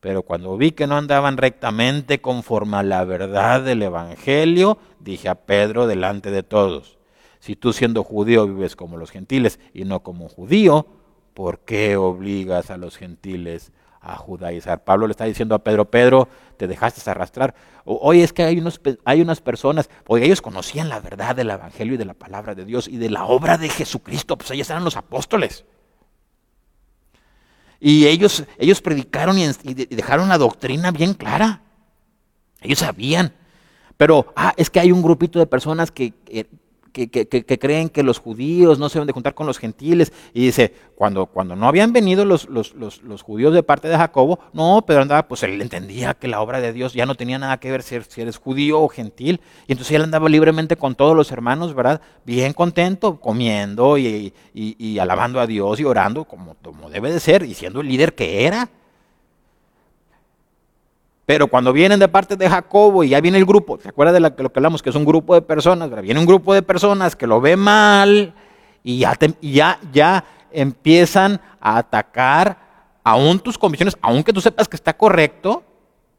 Pero cuando vi que no andaban rectamente conforme a la verdad del Evangelio, dije a Pedro delante de todos, si tú siendo judío vives como los gentiles y no como judío, ¿por qué obligas a los gentiles a judaizar? Pablo le está diciendo a Pedro, Pedro, te dejaste arrastrar. Hoy es que hay, unos, hay unas personas, porque ellos conocían la verdad del Evangelio y de la palabra de Dios y de la obra de Jesucristo, pues ellos eran los apóstoles. Y ellos, ellos predicaron y, dejaron la doctrina bien clara. Ellos sabían. Pero, ah, es que hay un grupito de personas que, que, creen que los judíos no se deben de juntar con los gentiles. Y dice, cuando, cuando no habían venido los, los, los, judíos de parte de Jacobo, no, Pedro andaba, pues él entendía que la obra de Dios ya no tenía nada que ver si, eres judío o gentil. Y entonces él andaba libremente con todos los hermanos, ¿verdad? Bien contento, comiendo y, y alabando a Dios y orando como, como debe de ser y siendo el líder que era. Pero cuando vienen de parte de Jacobo y ya viene el grupo, ¿se acuerda de, lo que hablamos? Que es un grupo de personas, viene un grupo de personas que lo ve mal y ya, ya, ya empiezan a atacar aún tus convicciones, aunque tú sepas que está correcto,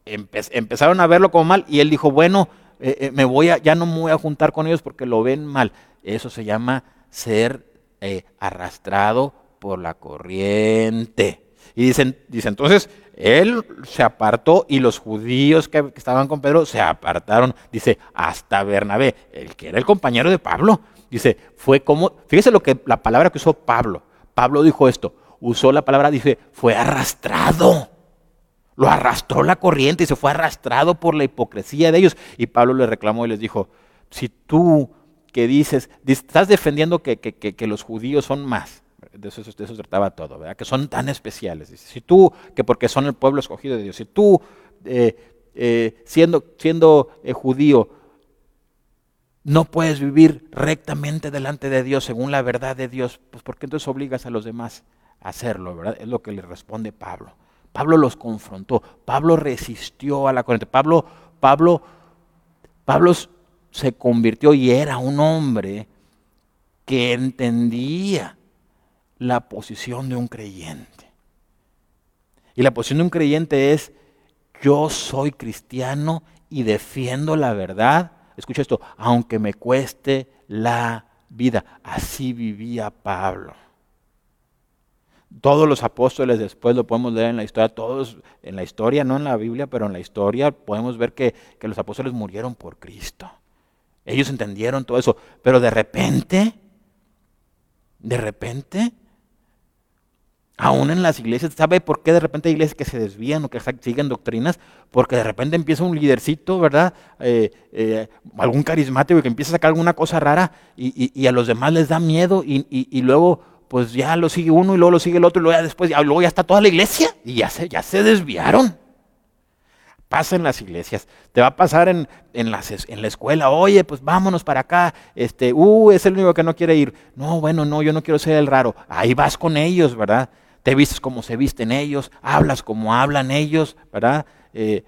empezaron a verlo como mal y él dijo, bueno, eh, eh, me voy ya no me voy a juntar con ellos porque lo ven mal. Eso se llama ser eh, arrastrado por la corriente. Y dicen, dice entonces, él se apartó y los judíos que, estaban con Pedro se apartaron, dice, hasta Bernabé, el que era el compañero de Pablo. Dice, fue como, fíjese lo que la palabra que usó Pablo. Pablo dijo esto, usó la palabra, dice, fue arrastrado. Lo arrastró la corriente y se fue arrastrado por la hipocresía de ellos. Y Pablo le reclamó y les dijo, si tú que dices, estás defendiendo que, que los judíos son más, de eso, trataba todo, ¿verdad? Que son tan especiales. si tú, que porque son el pueblo escogido de Dios, si tú, eh, eh, siendo, siendo eh, judío, no puedes vivir rectamente delante de Dios según la verdad de Dios, pues porque entonces obligas a los demás a hacerlo, ¿verdad? Es lo que le responde Pablo. Pablo los confrontó, Pablo resistió a la corriente, Pablo, Pablo, Pablo se convirtió y era un hombre que entendía la posición de un creyente. Y la posición de un creyente es, yo soy cristiano y defiendo la verdad. Escucha esto, aunque me cueste la vida. Así vivía Pablo. Todos los apóstoles después lo podemos leer en la historia, todos en la historia, no en la Biblia, pero en la historia podemos ver que, que los apóstoles murieron por Cristo. Ellos entendieron todo eso, pero de repente, de repente, aún en las iglesias, ¿sabe por qué de repente hay iglesias que se desvían o que siguen doctrinas? Porque de repente empieza un lidercito, ¿verdad? Eh, eh, algún carismático que empieza a sacar alguna cosa rara y, a los demás les da miedo y, luego pues ya lo sigue uno y luego lo sigue el otro y luego ya después, ya, luego ya está toda la iglesia y ya se, ya se desviaron. Pasa en las iglesias, te va a pasar en, en, en la escuela, oye, pues vámonos para acá, este, uh, es el único que no quiere ir. No, bueno, no, yo no quiero ser el raro. Ahí vas con ellos, ¿verdad? Te vistes como se visten ellos, hablas como hablan ellos, ¿verdad? Eh,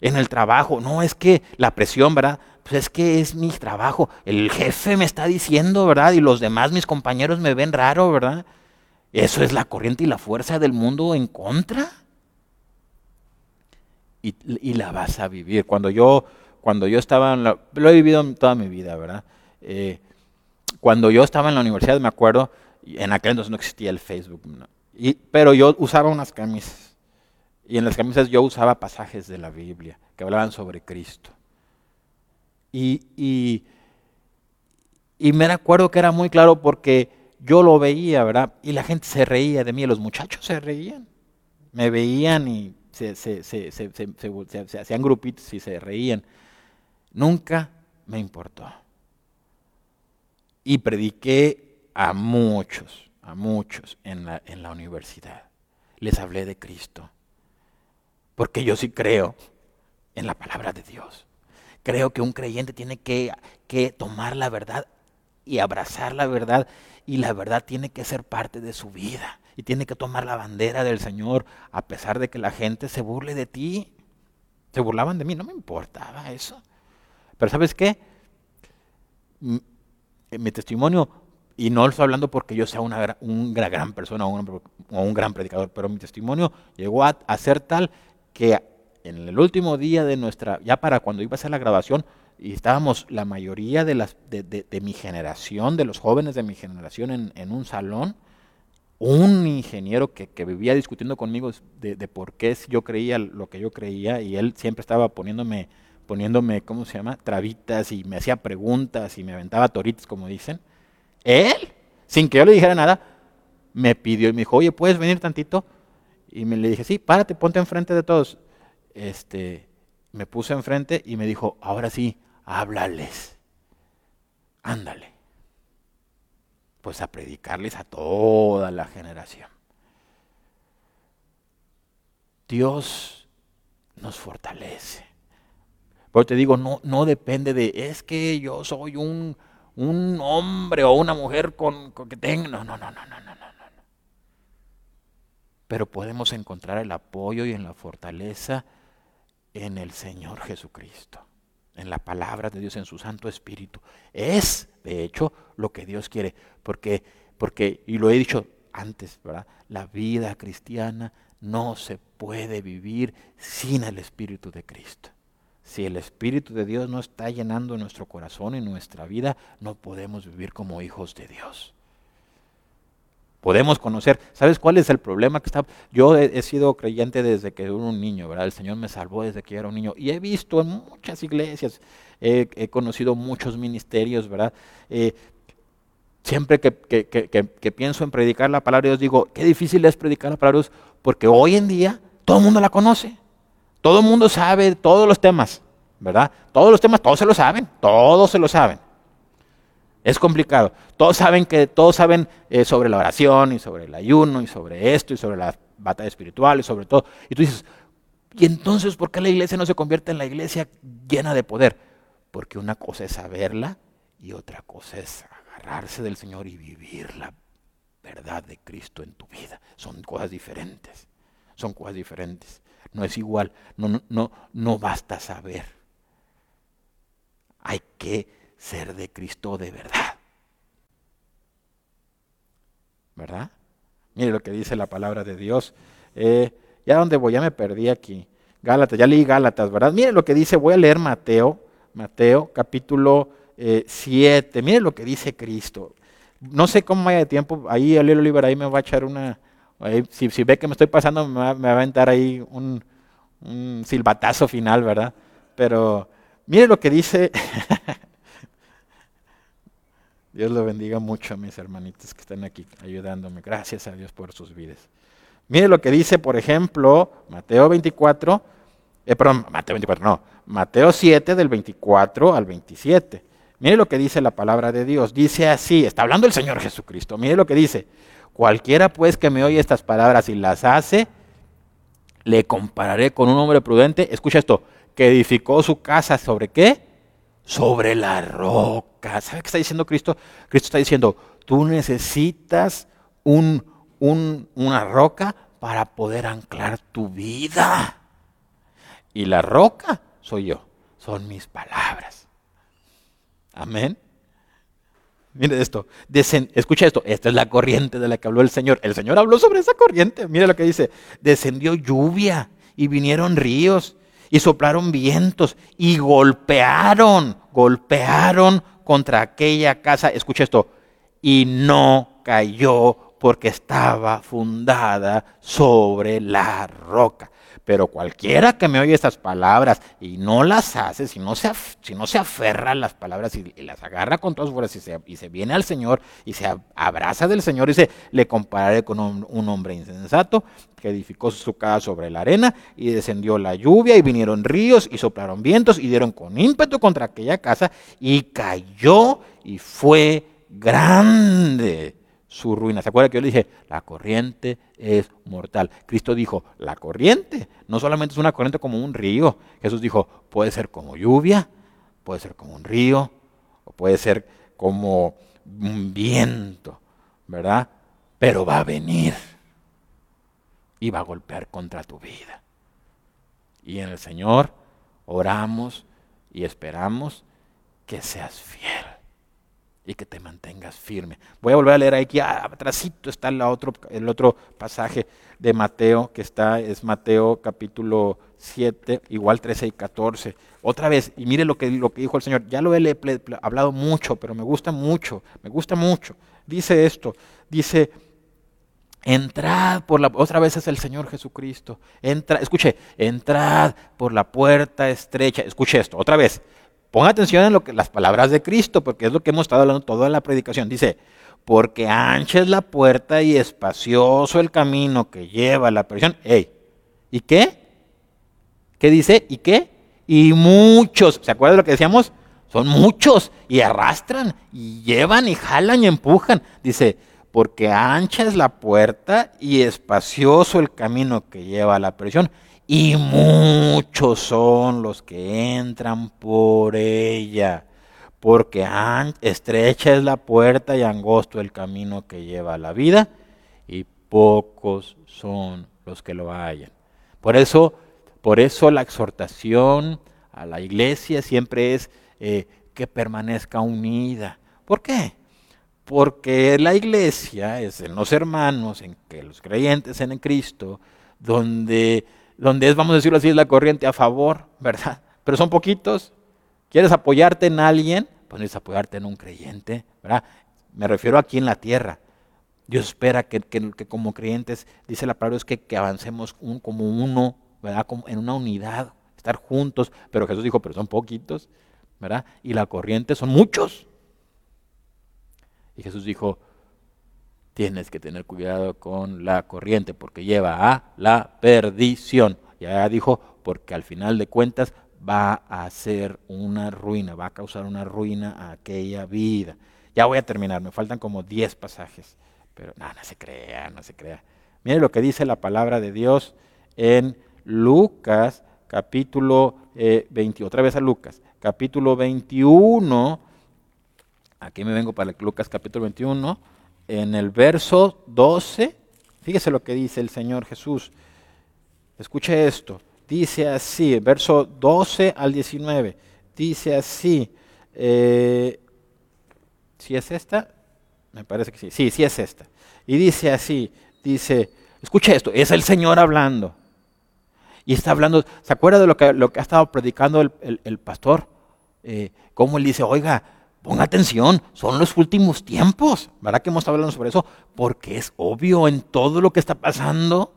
en el trabajo, no, es que la presión, ¿verdad? Pues es que es mi trabajo. El jefe me está diciendo, ¿verdad? Y los demás, mis compañeros, me ven raro, ¿verdad? Eso es la corriente y la fuerza del mundo en contra y, la vas a vivir. Cuando yo, cuando yo estaba en la, lo he vivido toda mi vida, ¿verdad? Eh, cuando yo estaba en la universidad, me acuerdo, en aquel entonces no existía el Facebook, y, pero yo usaba unas camisas. Y en las camisas yo usaba pasajes de la Biblia que hablaban sobre Cristo. Y, y, y me acuerdo que era muy claro porque yo lo veía, ¿verdad? Y la gente se reía de mí, los muchachos se reían. Me veían y se, hacían grupitos y se reían. Nunca me importó. Y prediqué a muchos, a muchos en la, universidad. Les hablé de Cristo. Porque yo sí creo en la palabra de Dios. Creo que un creyente tiene que, que tomar la verdad y abrazar la verdad y la verdad tiene que ser parte de su vida y tiene que tomar la bandera del Señor a pesar de que la gente se burle de ti. Se burlaban de mí, no me importaba eso. Pero ¿sabes qué? Mi testimonio, y no lo estoy hablando porque yo sea una, gran persona o un, gran predicador, pero mi testimonio llegó a, ser tal que en el último día de nuestra, ya para cuando iba a hacer la grabación, y estábamos la mayoría de, las, de, mi generación, de los jóvenes de mi generación en, un salón, un ingeniero que, vivía discutiendo conmigo de, por qué yo creía lo que yo creía y él siempre estaba poniéndome, poniéndome, ¿cómo se llama? Trabitas y me hacía preguntas y me aventaba toritos, como dicen. Él, sin que yo le dijera nada, me pidió y me dijo, oye, ¿puedes venir tantito? Y me le dije, sí, párate, ponte enfrente de todos. Este, me puse enfrente y me dijo, ahora sí, háblales. Ándale pues a predicarles a toda la generación. Dios nos fortalece. Pero te digo, no, no depende de, es que yo soy un, un hombre o una mujer con, que tenga. No, no, no, no, no, no, no. Pero podemos encontrar el apoyo y en la fortaleza en el Señor Jesucristo en la palabra de Dios, en su Santo Espíritu. Es, de hecho, lo que Dios quiere. Porque, porque y lo he dicho antes, ¿verdad? La vida cristiana no se puede vivir sin el Espíritu de Cristo. Si el Espíritu de Dios no está llenando nuestro corazón y nuestra vida, no podemos vivir como hijos de Dios podemos conocer. ¿Sabes cuál es el problema que está? Yo he, sido creyente desde que era un niño, ¿verdad? El Señor me salvó desde que era un niño y he visto en muchas iglesias, he, conocido muchos ministerios, ¿verdad? Eh, siempre que, que, pienso en predicar la palabra de Dios, digo, qué difícil es predicar la palabra de Dios, porque hoy en día todo el mundo la conoce, todo el mundo sabe todos los temas, ¿verdad? Todos los temas, todos se lo saben, todos se lo saben. Es complicado. Todos saben que todos saben eh, sobre la oración y sobre el ayuno y sobre esto y sobre la batalla espiritual y sobre todo. Y tú dices, ¿y entonces por qué la iglesia no se convierte en la iglesia llena de poder? Porque una cosa es saberla y otra cosa es agarrarse del Señor y vivir la verdad de Cristo en tu vida. Son cosas diferentes. Son cosas diferentes. No es igual. No, no, no, no basta saber. Hay que ser de Cristo de verdad. ¿Verdad? Mire lo que dice la palabra de Dios. Eh, ya donde voy, ya me perdí aquí. Gálatas, ya leí Gálatas, ¿verdad? Mire lo que dice, voy a leer Mateo, Mateo capítulo 7. Eh, Mire lo que dice Cristo. No sé cómo vaya de tiempo, ahí el Oliver ahí me va a echar una, si, ve que me estoy pasando me va, a aventar ahí un, un silbatazo final, ¿verdad? Pero mire lo que dice [laughs] Dios lo bendiga mucho a mis hermanitos que están aquí ayudándome. Gracias a Dios por sus vidas. Mire lo que dice, por ejemplo, Mateo 24, eh, perdón, Mateo 24, no, Mateo 7 del 24 al 27. Mire lo que dice la palabra de Dios. Dice así, está hablando el Señor Jesucristo. Mire lo que dice. Cualquiera pues que me oye estas palabras y las hace, le compararé con un hombre prudente. Escucha esto, que edificó su casa sobre qué? Sobre la roca ¿Sabe qué está diciendo Cristo? Cristo está diciendo, tú necesitas un, una roca para poder anclar tu vida. Y la roca soy yo, son mis palabras. Amén. Mire esto, escucha esto, esta es la corriente de la que habló el Señor. El Señor habló sobre esa corriente. Mire lo que dice, descendió lluvia y vinieron ríos y soplaron vientos y golpearon, golpearon contra aquella casa, escucha esto, y no cayó porque estaba fundada sobre la roca. Pero cualquiera que me oye estas palabras y no las hace, si no se, si no se aferra a las palabras y, las agarra con todas fuerzas y se, y se, viene al Señor y se abraza del Señor y se le compararé con un, hombre insensato que edificó su casa sobre la arena y descendió la lluvia y vinieron ríos y soplaron vientos y dieron con ímpetu contra aquella casa y cayó y fue grande su ruina. ¿Se acuerda que yo le dije, la corriente es mortal? Cristo dijo, la corriente no solamente es una corriente como un río. Jesús dijo, puede ser como lluvia, puede ser como un río, o puede ser como un viento, ¿verdad? Pero va a venir y va a golpear contra tu vida. Y en el Señor oramos y esperamos que seas fiel y que te mantengas firme. Voy a volver a leer aquí, atrásito está el otro, el otro pasaje de Mateo, que está, es Mateo capítulo 7, igual 13 y 14. Otra vez, y mire lo que, lo que dijo el Señor, ya lo he, hablado mucho, pero me gusta mucho, me gusta mucho. Dice esto, dice, entrad por la, otra vez es el Señor Jesucristo, entra, escuche, entrad por la puerta estrecha, escuche esto, otra vez, Ponga atención en lo que, las palabras de Cristo, porque es lo que hemos estado hablando toda la predicación. Dice, porque ancha es la puerta y espacioso el camino que lleva a la. Ey, ¿y qué? ¿Qué dice? ¿Y qué? Y muchos, ¿se acuerdan de lo que decíamos? Son muchos y arrastran y llevan y jalan y empujan. Dice, porque ancha es la puerta y espacioso el camino que lleva a la prisión y muchos son los que entran por ella, porque estrecha es la puerta y angosto el camino que lleva a la vida, y pocos son los que lo hallan. Por eso, por eso la exhortación a la iglesia siempre es eh, que permanezca unida. ¿Por qué? Porque la iglesia es en los hermanos, en que los creyentes en Cristo, donde donde es, vamos a decirlo así, es la corriente a favor, ¿verdad? [laughs] Pero son poquitos. ¿Quieres apoyarte en alguien? Pues necesitas apoyarte en un creyente, ¿verdad? Me refiero aquí en la tierra. Dios espera que, como creyentes, dice la palabra, es que, avancemos un, como uno, ¿verdad? Como en una unidad, estar juntos. Pero Jesús dijo, pero son poquitos, ¿verdad? Y la corriente son muchos. Y Jesús dijo, tienes que tener cuidado con la corriente porque lleva a la perdición. Ya dijo, porque al final de cuentas va a ser una ruina, va a causar una ruina a aquella vida. Ya voy a terminar, me faltan como 10 pasajes, pero no, no se crea, no se crea. Mire lo que dice la palabra de Dios en Lucas capítulo 20, eh, otra vez a Lucas, capítulo 21, aquí me vengo para Lucas capítulo 21, en el verso 12, fíjese lo que dice el Señor Jesús. Escuche esto. Dice así, verso 12 al 19. Dice así. Eh, ¿Si es esta? Me parece que sí. Sí, sí es esta. Y dice así. Dice, escuche esto, es el Señor hablando. Y está hablando, ¿se acuerda de lo que, lo que ha estado predicando el, pastor? Eh, cómo él dice, oiga, Ponga atención, son los últimos tiempos. ¿Verdad que hemos estado hablando sobre eso? Porque es obvio en todo lo que está pasando.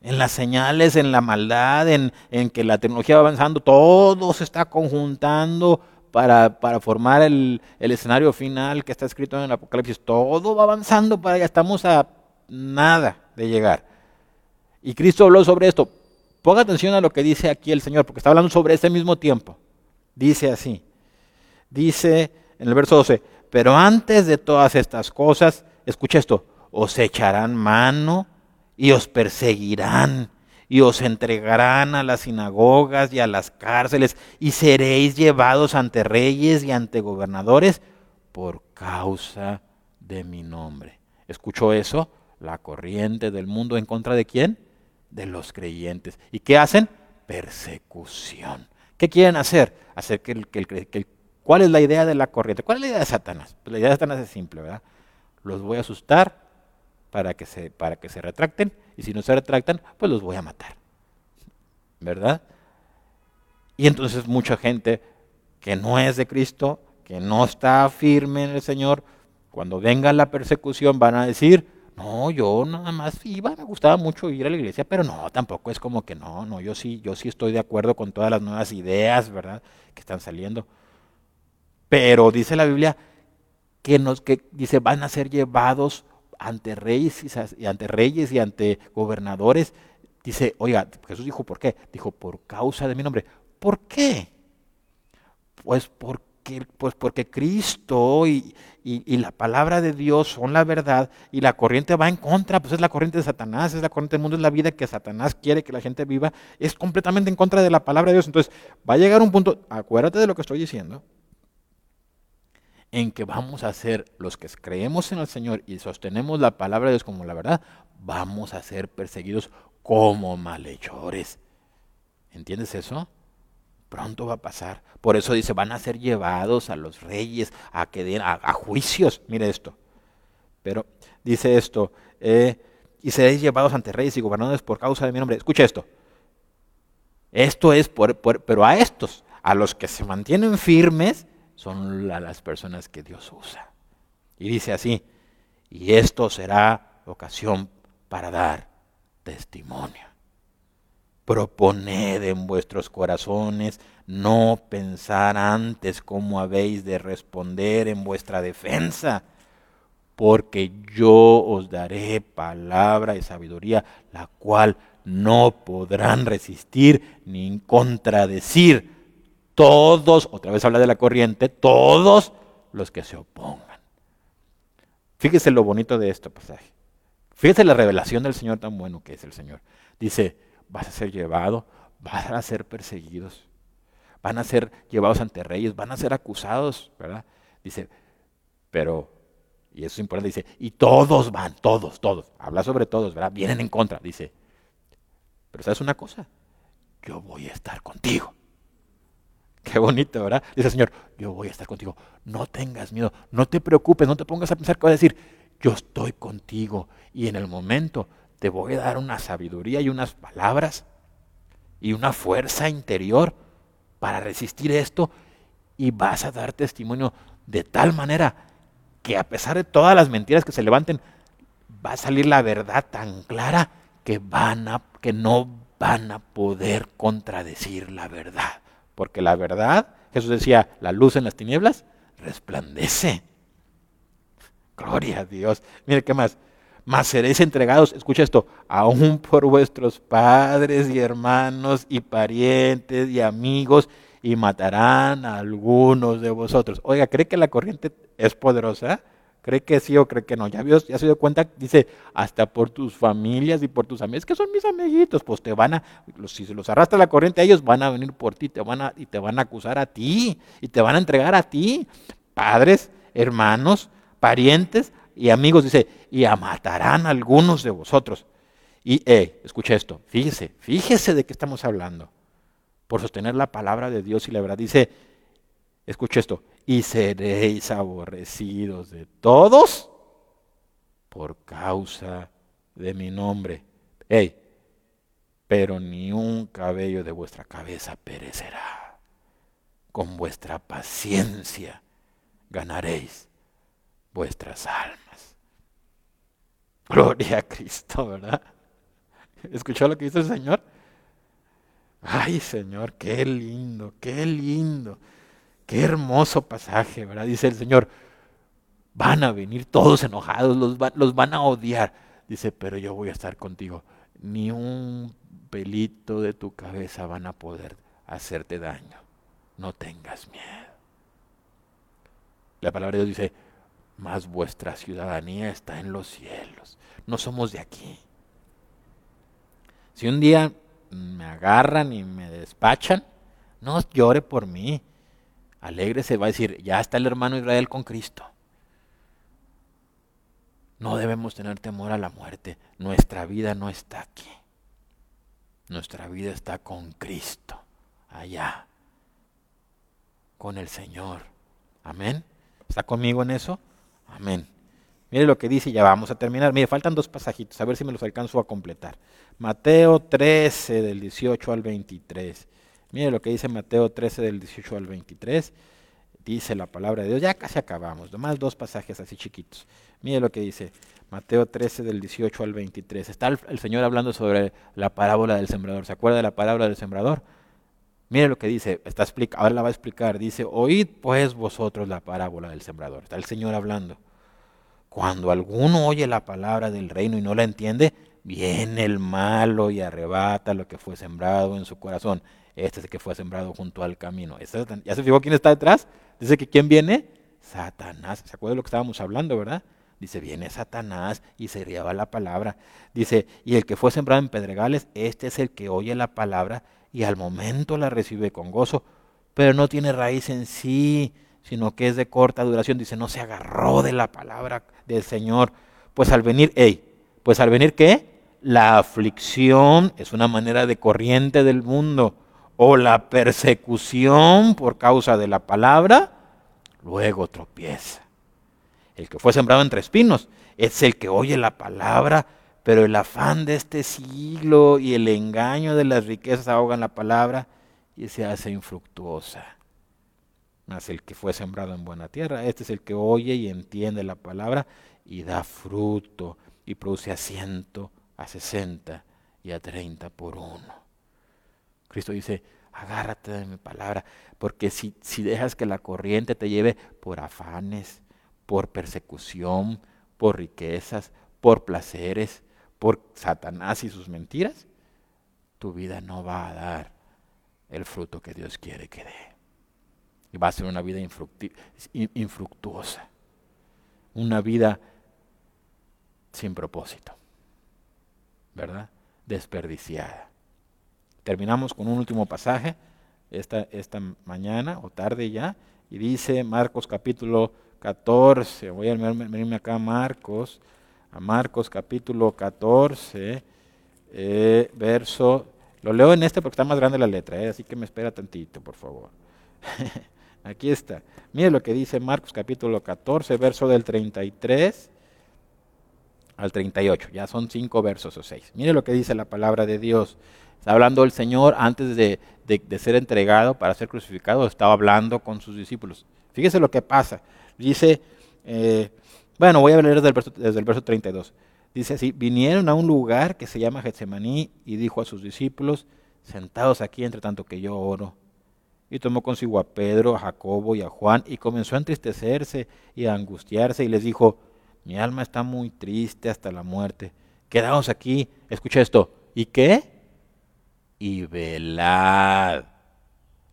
En las señales, en la maldad, en, que la tecnología va avanzando, todo se está conjuntando para, formar el, el, escenario final que está escrito en el Apocalipsis. Todo va avanzando para allá. Estamos a nada de llegar. Y Cristo habló sobre esto. Ponga atención a lo que dice aquí el Señor, porque está hablando sobre ese mismo tiempo. Dice así dice en el verso 12, pero antes de todas estas cosas, escucha esto, os echarán mano y os perseguirán y os entregarán a las sinagogas y a las cárceles y seréis llevados ante reyes y ante gobernadores por causa de mi nombre. ¿Escuchó eso? La corriente del mundo en contra de quién? De los creyentes. ¿Y qué hacen? Persecución. ¿Qué quieren hacer? Hacer que el, que ¿Cuál es la idea de la corriente? ¿Cuál es la idea de Satanás? Pues la idea de Satanás es simple, ¿verdad? Los voy a asustar para que se, para que se retracten y si no se retractan, pues los voy a matar. ¿Verdad? Y entonces mucha gente que no es de Cristo, que no está firme en el Señor, cuando venga la persecución van a decir, no, yo nada más iba, me gustaba mucho ir a la iglesia, pero no, tampoco es como que no, no, yo sí, yo sí estoy de acuerdo con todas las nuevas ideas, ¿verdad? Que están saliendo. Pero dice la Biblia que nos que dice van a ser llevados ante reyes y ante reyes y ante gobernadores. Dice, oiga, Jesús dijo, ¿por qué? Dijo, por causa de mi nombre. ¿Por qué? Pues porque, pues porque Cristo y, y, la palabra de Dios son la verdad y la corriente va en contra, pues es la corriente de Satanás, es la corriente del mundo, es la vida que Satanás quiere que la gente viva, es completamente en contra de la palabra de Dios. Entonces va a llegar un punto, acuérdate de lo que estoy diciendo, en que vamos a ser los que creemos en el Señor y sostenemos la palabra de Dios como la verdad, vamos a ser perseguidos como malhechores. ¿Entiendes eso? Pronto va a pasar. Por eso dice, van a ser llevados a los reyes, a, que den, a, juicios. Mire esto. Pero dice esto, eh, y seréis llevados ante reyes y gobernadores por causa de mi nombre. Escucha esto. Esto es por, pero a estos, a los que se mantienen firmes, son las personas que Dios usa. Y dice así, y esto será ocasión para dar testimonio. Proponed en vuestros corazones no pensar antes cómo habéis de responder en vuestra defensa, porque yo os daré palabra y sabiduría, la cual no podrán resistir ni contradecir todos, otra vez habla de la corriente, todos los que se opongan. Fíjese lo bonito de este pasaje. Fíjese la revelación del Señor tan bueno que es el Señor. Dice, vas a ser llevado, van a ser perseguidos, van a ser llevados ante reyes, van a ser acusados, ¿verdad? Dice, pero, y eso es importante, dice, y todos van, todos, todos, habla sobre todos, ¿verdad? Vienen en contra, dice, pero ¿sabes una cosa? Yo voy a estar contigo. Qué bonito, ¿verdad? Dice el Señor, yo voy a estar contigo. No tengas miedo, no te preocupes, no te pongas a pensar que va a decir, yo estoy contigo y en el momento te voy a dar una sabiduría y unas palabras y una fuerza interior para resistir esto y vas a dar testimonio de tal manera que a pesar de todas las mentiras que se levanten, va a salir la verdad tan clara que van a que no van a poder contradecir la verdad. Porque la verdad, Jesús decía, la luz en las tinieblas resplandece. Gloria a Dios. Mire, ¿qué más? Más seréis entregados, escucha esto, aún por vuestros padres y hermanos y parientes y amigos y matarán a algunos de vosotros. Oiga, ¿cree que la corriente es poderosa? ¿Cree que sí o cree que no? Ya, vio, ya se dio cuenta, dice, hasta por tus familias y por tus amigos, que son mis amiguitos, pues te van a, si se los arrastra la corriente ellos, van a venir por ti te van a, y te van a acusar a ti y te van a entregar a ti. Padres, hermanos, parientes y amigos, dice, y a matarán a algunos de vosotros. Y, eh, escucha esto, fíjese, fíjese de qué estamos hablando. Por sostener la palabra de Dios y la verdad, dice, escucha esto, y seréis aborrecidos de todos por causa de mi nombre. Hey, pero ni un cabello de vuestra cabeza perecerá. Con vuestra paciencia ganaréis vuestras almas. Gloria a Cristo, ¿verdad? ¿Escuchó lo que dice el Señor? Ay, Señor, qué lindo, qué lindo, qué hermoso pasaje, ¿verdad? Dice el Señor, van a venir todos enojados, los, van a odiar. Dice, pero yo voy a estar contigo. Ni un pelito de tu cabeza van a poder hacerte daño. No tengas miedo. La palabra de Dios dice, mas vuestra ciudadanía está en los cielos. No somos de aquí. Si un día me agarran y me despachan, no llore por mí. Alégrese, va a decir, ya está el hermano Israel con Cristo. No debemos tener temor a la muerte. Nuestra vida no está aquí. Nuestra vida está con Cristo, allá, con el Señor. Amén. ¿Está conmigo en eso? Amén. Mire lo que dice ya vamos a terminar. Mire, faltan dos pasajitos, a ver si me los alcanzo a completar. Mateo 13 del 18 al 23. Mire lo que dice Mateo 13 del 18 al 23. Dice la palabra de Dios. Ya casi acabamos. Nomás dos pasajes así chiquitos. Mire lo que dice Mateo 13 del 18 al 23. Está el, Señor hablando sobre la parábola del sembrador. ¿Se acuerda de la parábola del sembrador? Mire lo que dice, está explica, ahora la va a explicar. Dice, oíd pues vosotros la parábola del sembrador. Está el Señor hablando. Cuando alguno oye la palabra del reino y no la entiende, viene el malo y arrebata lo que fue sembrado en su corazón. Este es el que fue sembrado junto al camino. ¿Ya se fijó quién está detrás? Dice que quién viene? Satanás. ¿Se acuerda de lo que estábamos hablando, verdad? Dice, viene Satanás y se riaba la palabra. Dice, y el que fue sembrado en pedregales, este es el que oye la palabra y al momento la recibe con gozo, pero no tiene raíz en sí, sino que es de corta duración. Dice, no se agarró de la palabra del Señor. Pues al venir, hey, pues al venir qué? La aflicción es una manera de corriente del mundo. O la persecución por causa de la palabra, luego tropieza. El que fue sembrado entre espinos es el que oye la palabra, pero el afán de este siglo y el engaño de las riquezas ahogan la palabra y se hace infructuosa mas el que fue sembrado en buena tierra. Este es el que oye y entiende la palabra y da fruto y produce a ciento, a sesenta y a treinta por uno. Cristo dice, agárrate de mi palabra, porque si, si dejas que la corriente te lleve por afanes, por persecución, por riquezas, por placeres, por Satanás y sus mentiras, tu vida no va a dar el fruto que Dios quiere que dé. Y va a ser una vida infructuosa. Una vida sin propósito. ¿Verdad? Desperdiciada. Terminamos con un último pasaje esta, esta mañana o tarde ya. Y dice Marcos capítulo 14. Voy a venirme acá a Marcos. A Marcos capítulo 14. Eh, verso. Lo leo en este porque está más grande la letra, eh, así que me espera tantito, por favor. [laughs] Aquí está. Mire lo que dice Marcos capítulo 14, verso del 33 al 38. Ya son cinco versos o seis. Mire lo que dice la palabra de Dios. Está hablando el Señor antes de, ser entregado para ser crucificado. Estaba hablando con sus discípulos. Fíjese lo que pasa. Dice, eh, bueno, voy a leer desde el, verso, desde verso 32. Dice así, vinieron a un lugar que se llama Getsemaní y dijo a sus discípulos, sentados aquí entre tanto que yo oro y tomó consigo a Pedro, a Jacobo y a Juan y comenzó a entristecerse y a angustiarse y les dijo, mi alma está muy triste hasta la muerte. Quedaos aquí, escucha esto. ¿Y qué? Y velad.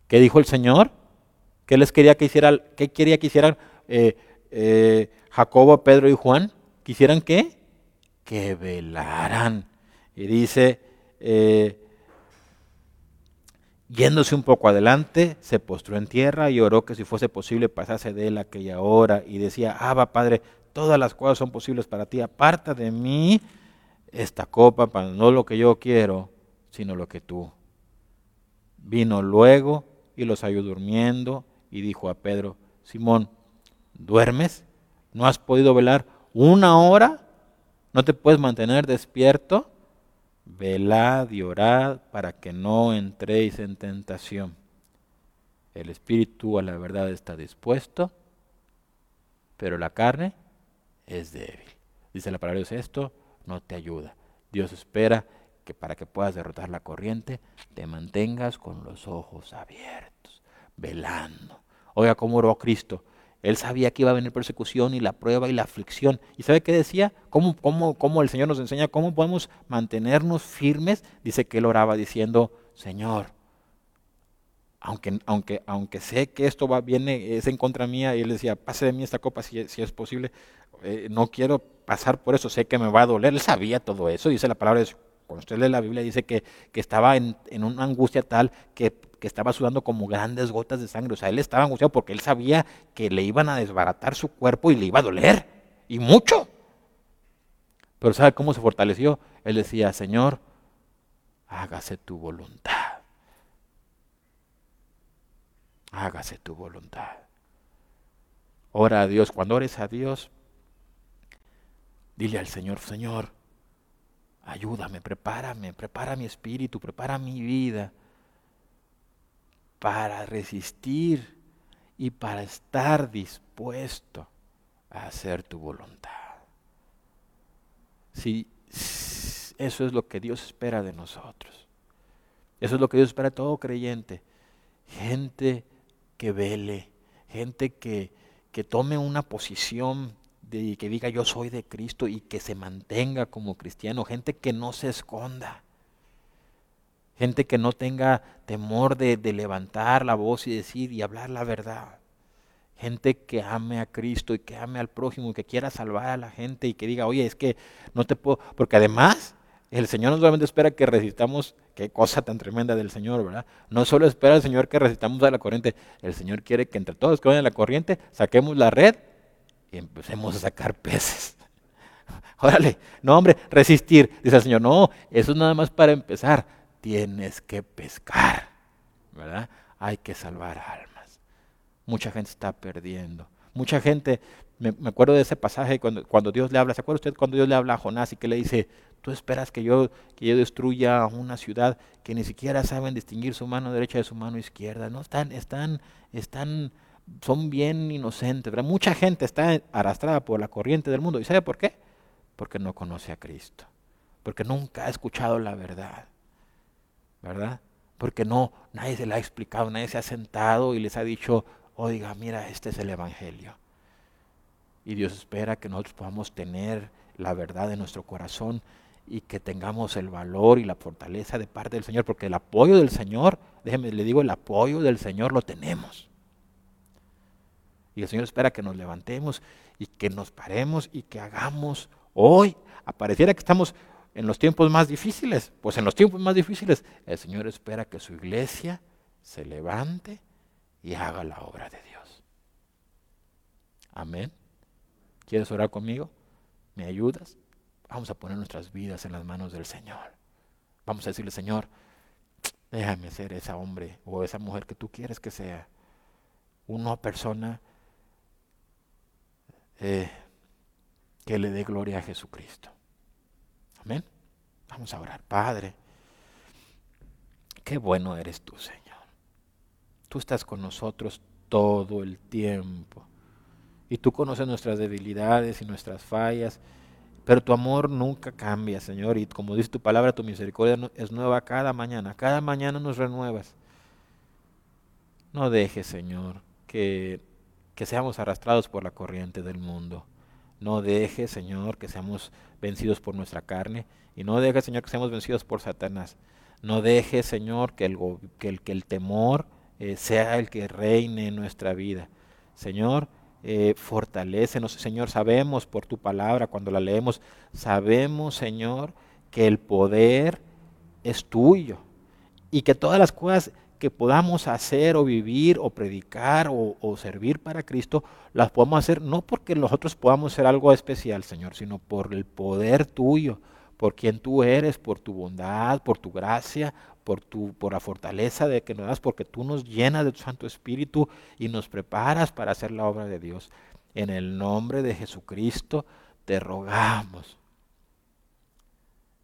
¿Qué dijo el Señor? ¿Qué les quería que hiciera? ¿Qué quería que hicieran eh, eh, Jacobo, Pedro y Juan? ¿Quisieran qué? Que velaran. Y dice, eh, Yéndose un poco adelante, se postró en tierra y oró que si fuese posible pasase de él aquella hora y decía, Abba Padre, todas las cosas son posibles para ti, aparta de mí esta copa para no lo que yo quiero, sino lo que tú. Vino luego y los halló durmiendo y dijo a Pedro, Simón, ¿duermes? ¿No has podido velar una hora? ¿No te puedes mantener despierto? velad y orad para que no entréis en tentación. El espíritu a la verdad está dispuesto, pero la carne es débil. Dice la palabra de Dios, esto no te ayuda. Dios espera que para que puedas derrotar la corriente, te mantengas con los ojos abiertos, velando. Oiga cómo oró Cristo. Él sabía que iba a venir persecución y la prueba y la aflicción. ¿Y sabe qué decía? ¿Cómo, cómo, cómo el Señor nos enseña cómo podemos mantenernos firmes? Dice que él oraba diciendo, Señor, aunque, aunque, aunque sé que esto va, viene, es en contra mía, y él decía, pase de mí esta copa si, si es posible, eh, no quiero pasar por eso, sé que me va a doler. Él sabía todo eso, dice la palabra, cuando usted lee la Biblia, dice que, que estaba en, en, una angustia tal que, que, estaba sudando como grandes gotas de sangre. O sea, él estaba angustiado porque él sabía que le iban a desbaratar su cuerpo y le iba a doler, y mucho. Pero ¿sabe cómo se fortaleció? Él decía, Señor, hágase tu voluntad. Hágase tu voluntad. Ora a Dios. Cuando ores a Dios, Dile al Señor, Señor, ayúdame, prepárame, prepara mi espíritu, prepara mi vida para resistir y para estar dispuesto a hacer tu voluntad. Si eso es lo que Dios espera de nosotros. Eso es lo que Dios espera de todo creyente. Gente que vele, gente que, que tome una posición y que diga yo soy de Cristo y que se mantenga como cristiano, gente que no se esconda, gente que no tenga temor de, de levantar la voz y decir y hablar la verdad, gente que ame a Cristo y que ame al prójimo y que quiera salvar a la gente y que diga, oye, es que no te puedo, porque además el Señor no solamente espera que resistamos, qué cosa tan tremenda del Señor, ¿verdad? No solo espera el Señor que resistamos a la corriente, el Señor quiere que entre todos que vayan a la corriente saquemos la red y empecemos a sacar peces. [laughs] Órale, no hombre, resistir. Dice el Señor, no, eso es nada más para empezar. Tienes que pescar, ¿verdad? Hay que salvar almas. Mucha gente está perdiendo. Mucha gente, me, acuerdo de ese pasaje cuando, cuando, Dios le habla, ¿se acuerda usted cuando Dios le habla a Jonás y que le dice, tú esperas que yo, que yo destruya una ciudad que ni siquiera saben distinguir su mano derecha de su mano izquierda? No, están, están, están son bien inocentes. Mucha gente está arrastrada por la corriente del mundo. ¿Y sabe por qué? Porque no conoce a Cristo. Porque nunca ha escuchado la verdad. ¿Verdad? Porque no, nadie se la ha explicado, nadie se ha sentado y les ha dicho, oiga, mira, este es el Evangelio. Y Dios espera que nosotros podamos tener la verdad en nuestro corazón y que tengamos el valor y la fortaleza de parte del Señor, porque el apoyo del Señor, déjeme, le digo, el apoyo del Señor lo tenemos. Y el Señor espera que nos levantemos y que nos paremos y que hagamos hoy. Apareciera que estamos en los tiempos más difíciles. Pues en los tiempos más difíciles el Señor espera que su iglesia se levante y haga la obra de Dios. Amén. ¿Quieres orar conmigo? ¿Me ayudas? Vamos a poner nuestras vidas en las manos del Señor. Vamos a decirle, Señor, déjame ser esa hombre o esa mujer que tú quieres que sea. Una persona eh, que le dé gloria a Jesucristo. Amén. Vamos a orar. Padre, qué bueno eres tú, Señor. Tú estás con nosotros todo el tiempo. Y tú conoces nuestras debilidades y nuestras fallas. Pero tu amor nunca cambia, Señor. Y como dice tu palabra, tu misericordia es nueva cada mañana. Cada mañana nos renuevas. No dejes, Señor, que que seamos arrastrados por la corriente del mundo. No deje, Señor, que seamos vencidos por nuestra carne y no deje, Señor, que seamos vencidos por Satanás. No deje, Señor, que el, que el, temor eh, sea el que reine en nuestra vida. Señor, eh, fortalecenos, Señor, sabemos por tu palabra cuando la leemos, sabemos, Señor, que el poder es tuyo y que todas las cosas que podamos hacer o vivir o predicar o, servir para Cristo, las podemos hacer no porque nosotros podamos hacer algo especial, Señor, sino por el poder tuyo, por quien tú eres, por tu bondad, por tu gracia, por, tu, por la fortaleza de que nos das, porque tú nos llenas de tu Santo Espíritu y nos preparas para hacer la obra de Dios. En el nombre de Jesucristo te rogamos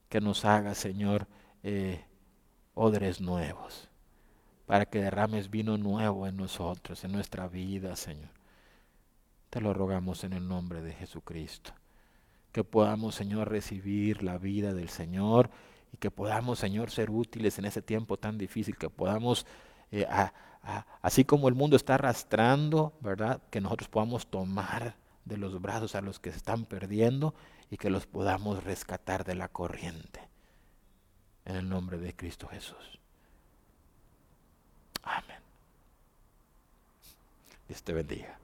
que nos hagas, Señor, eh, odres nuevos para que derrames vino nuevo en nosotros, en nuestra vida, Señor. Te lo rogamos en el nombre de Jesucristo. Que podamos, Señor, recibir la vida del Señor y que podamos, Señor, ser útiles en ese tiempo tan difícil, que podamos, eh, así como el mundo está arrastrando, ¿verdad? Que nosotros podamos tomar de los brazos a los que se están perdiendo y que los podamos rescatar de la corriente. En el nombre de Cristo Jesús. Amén. Dios te bendiga.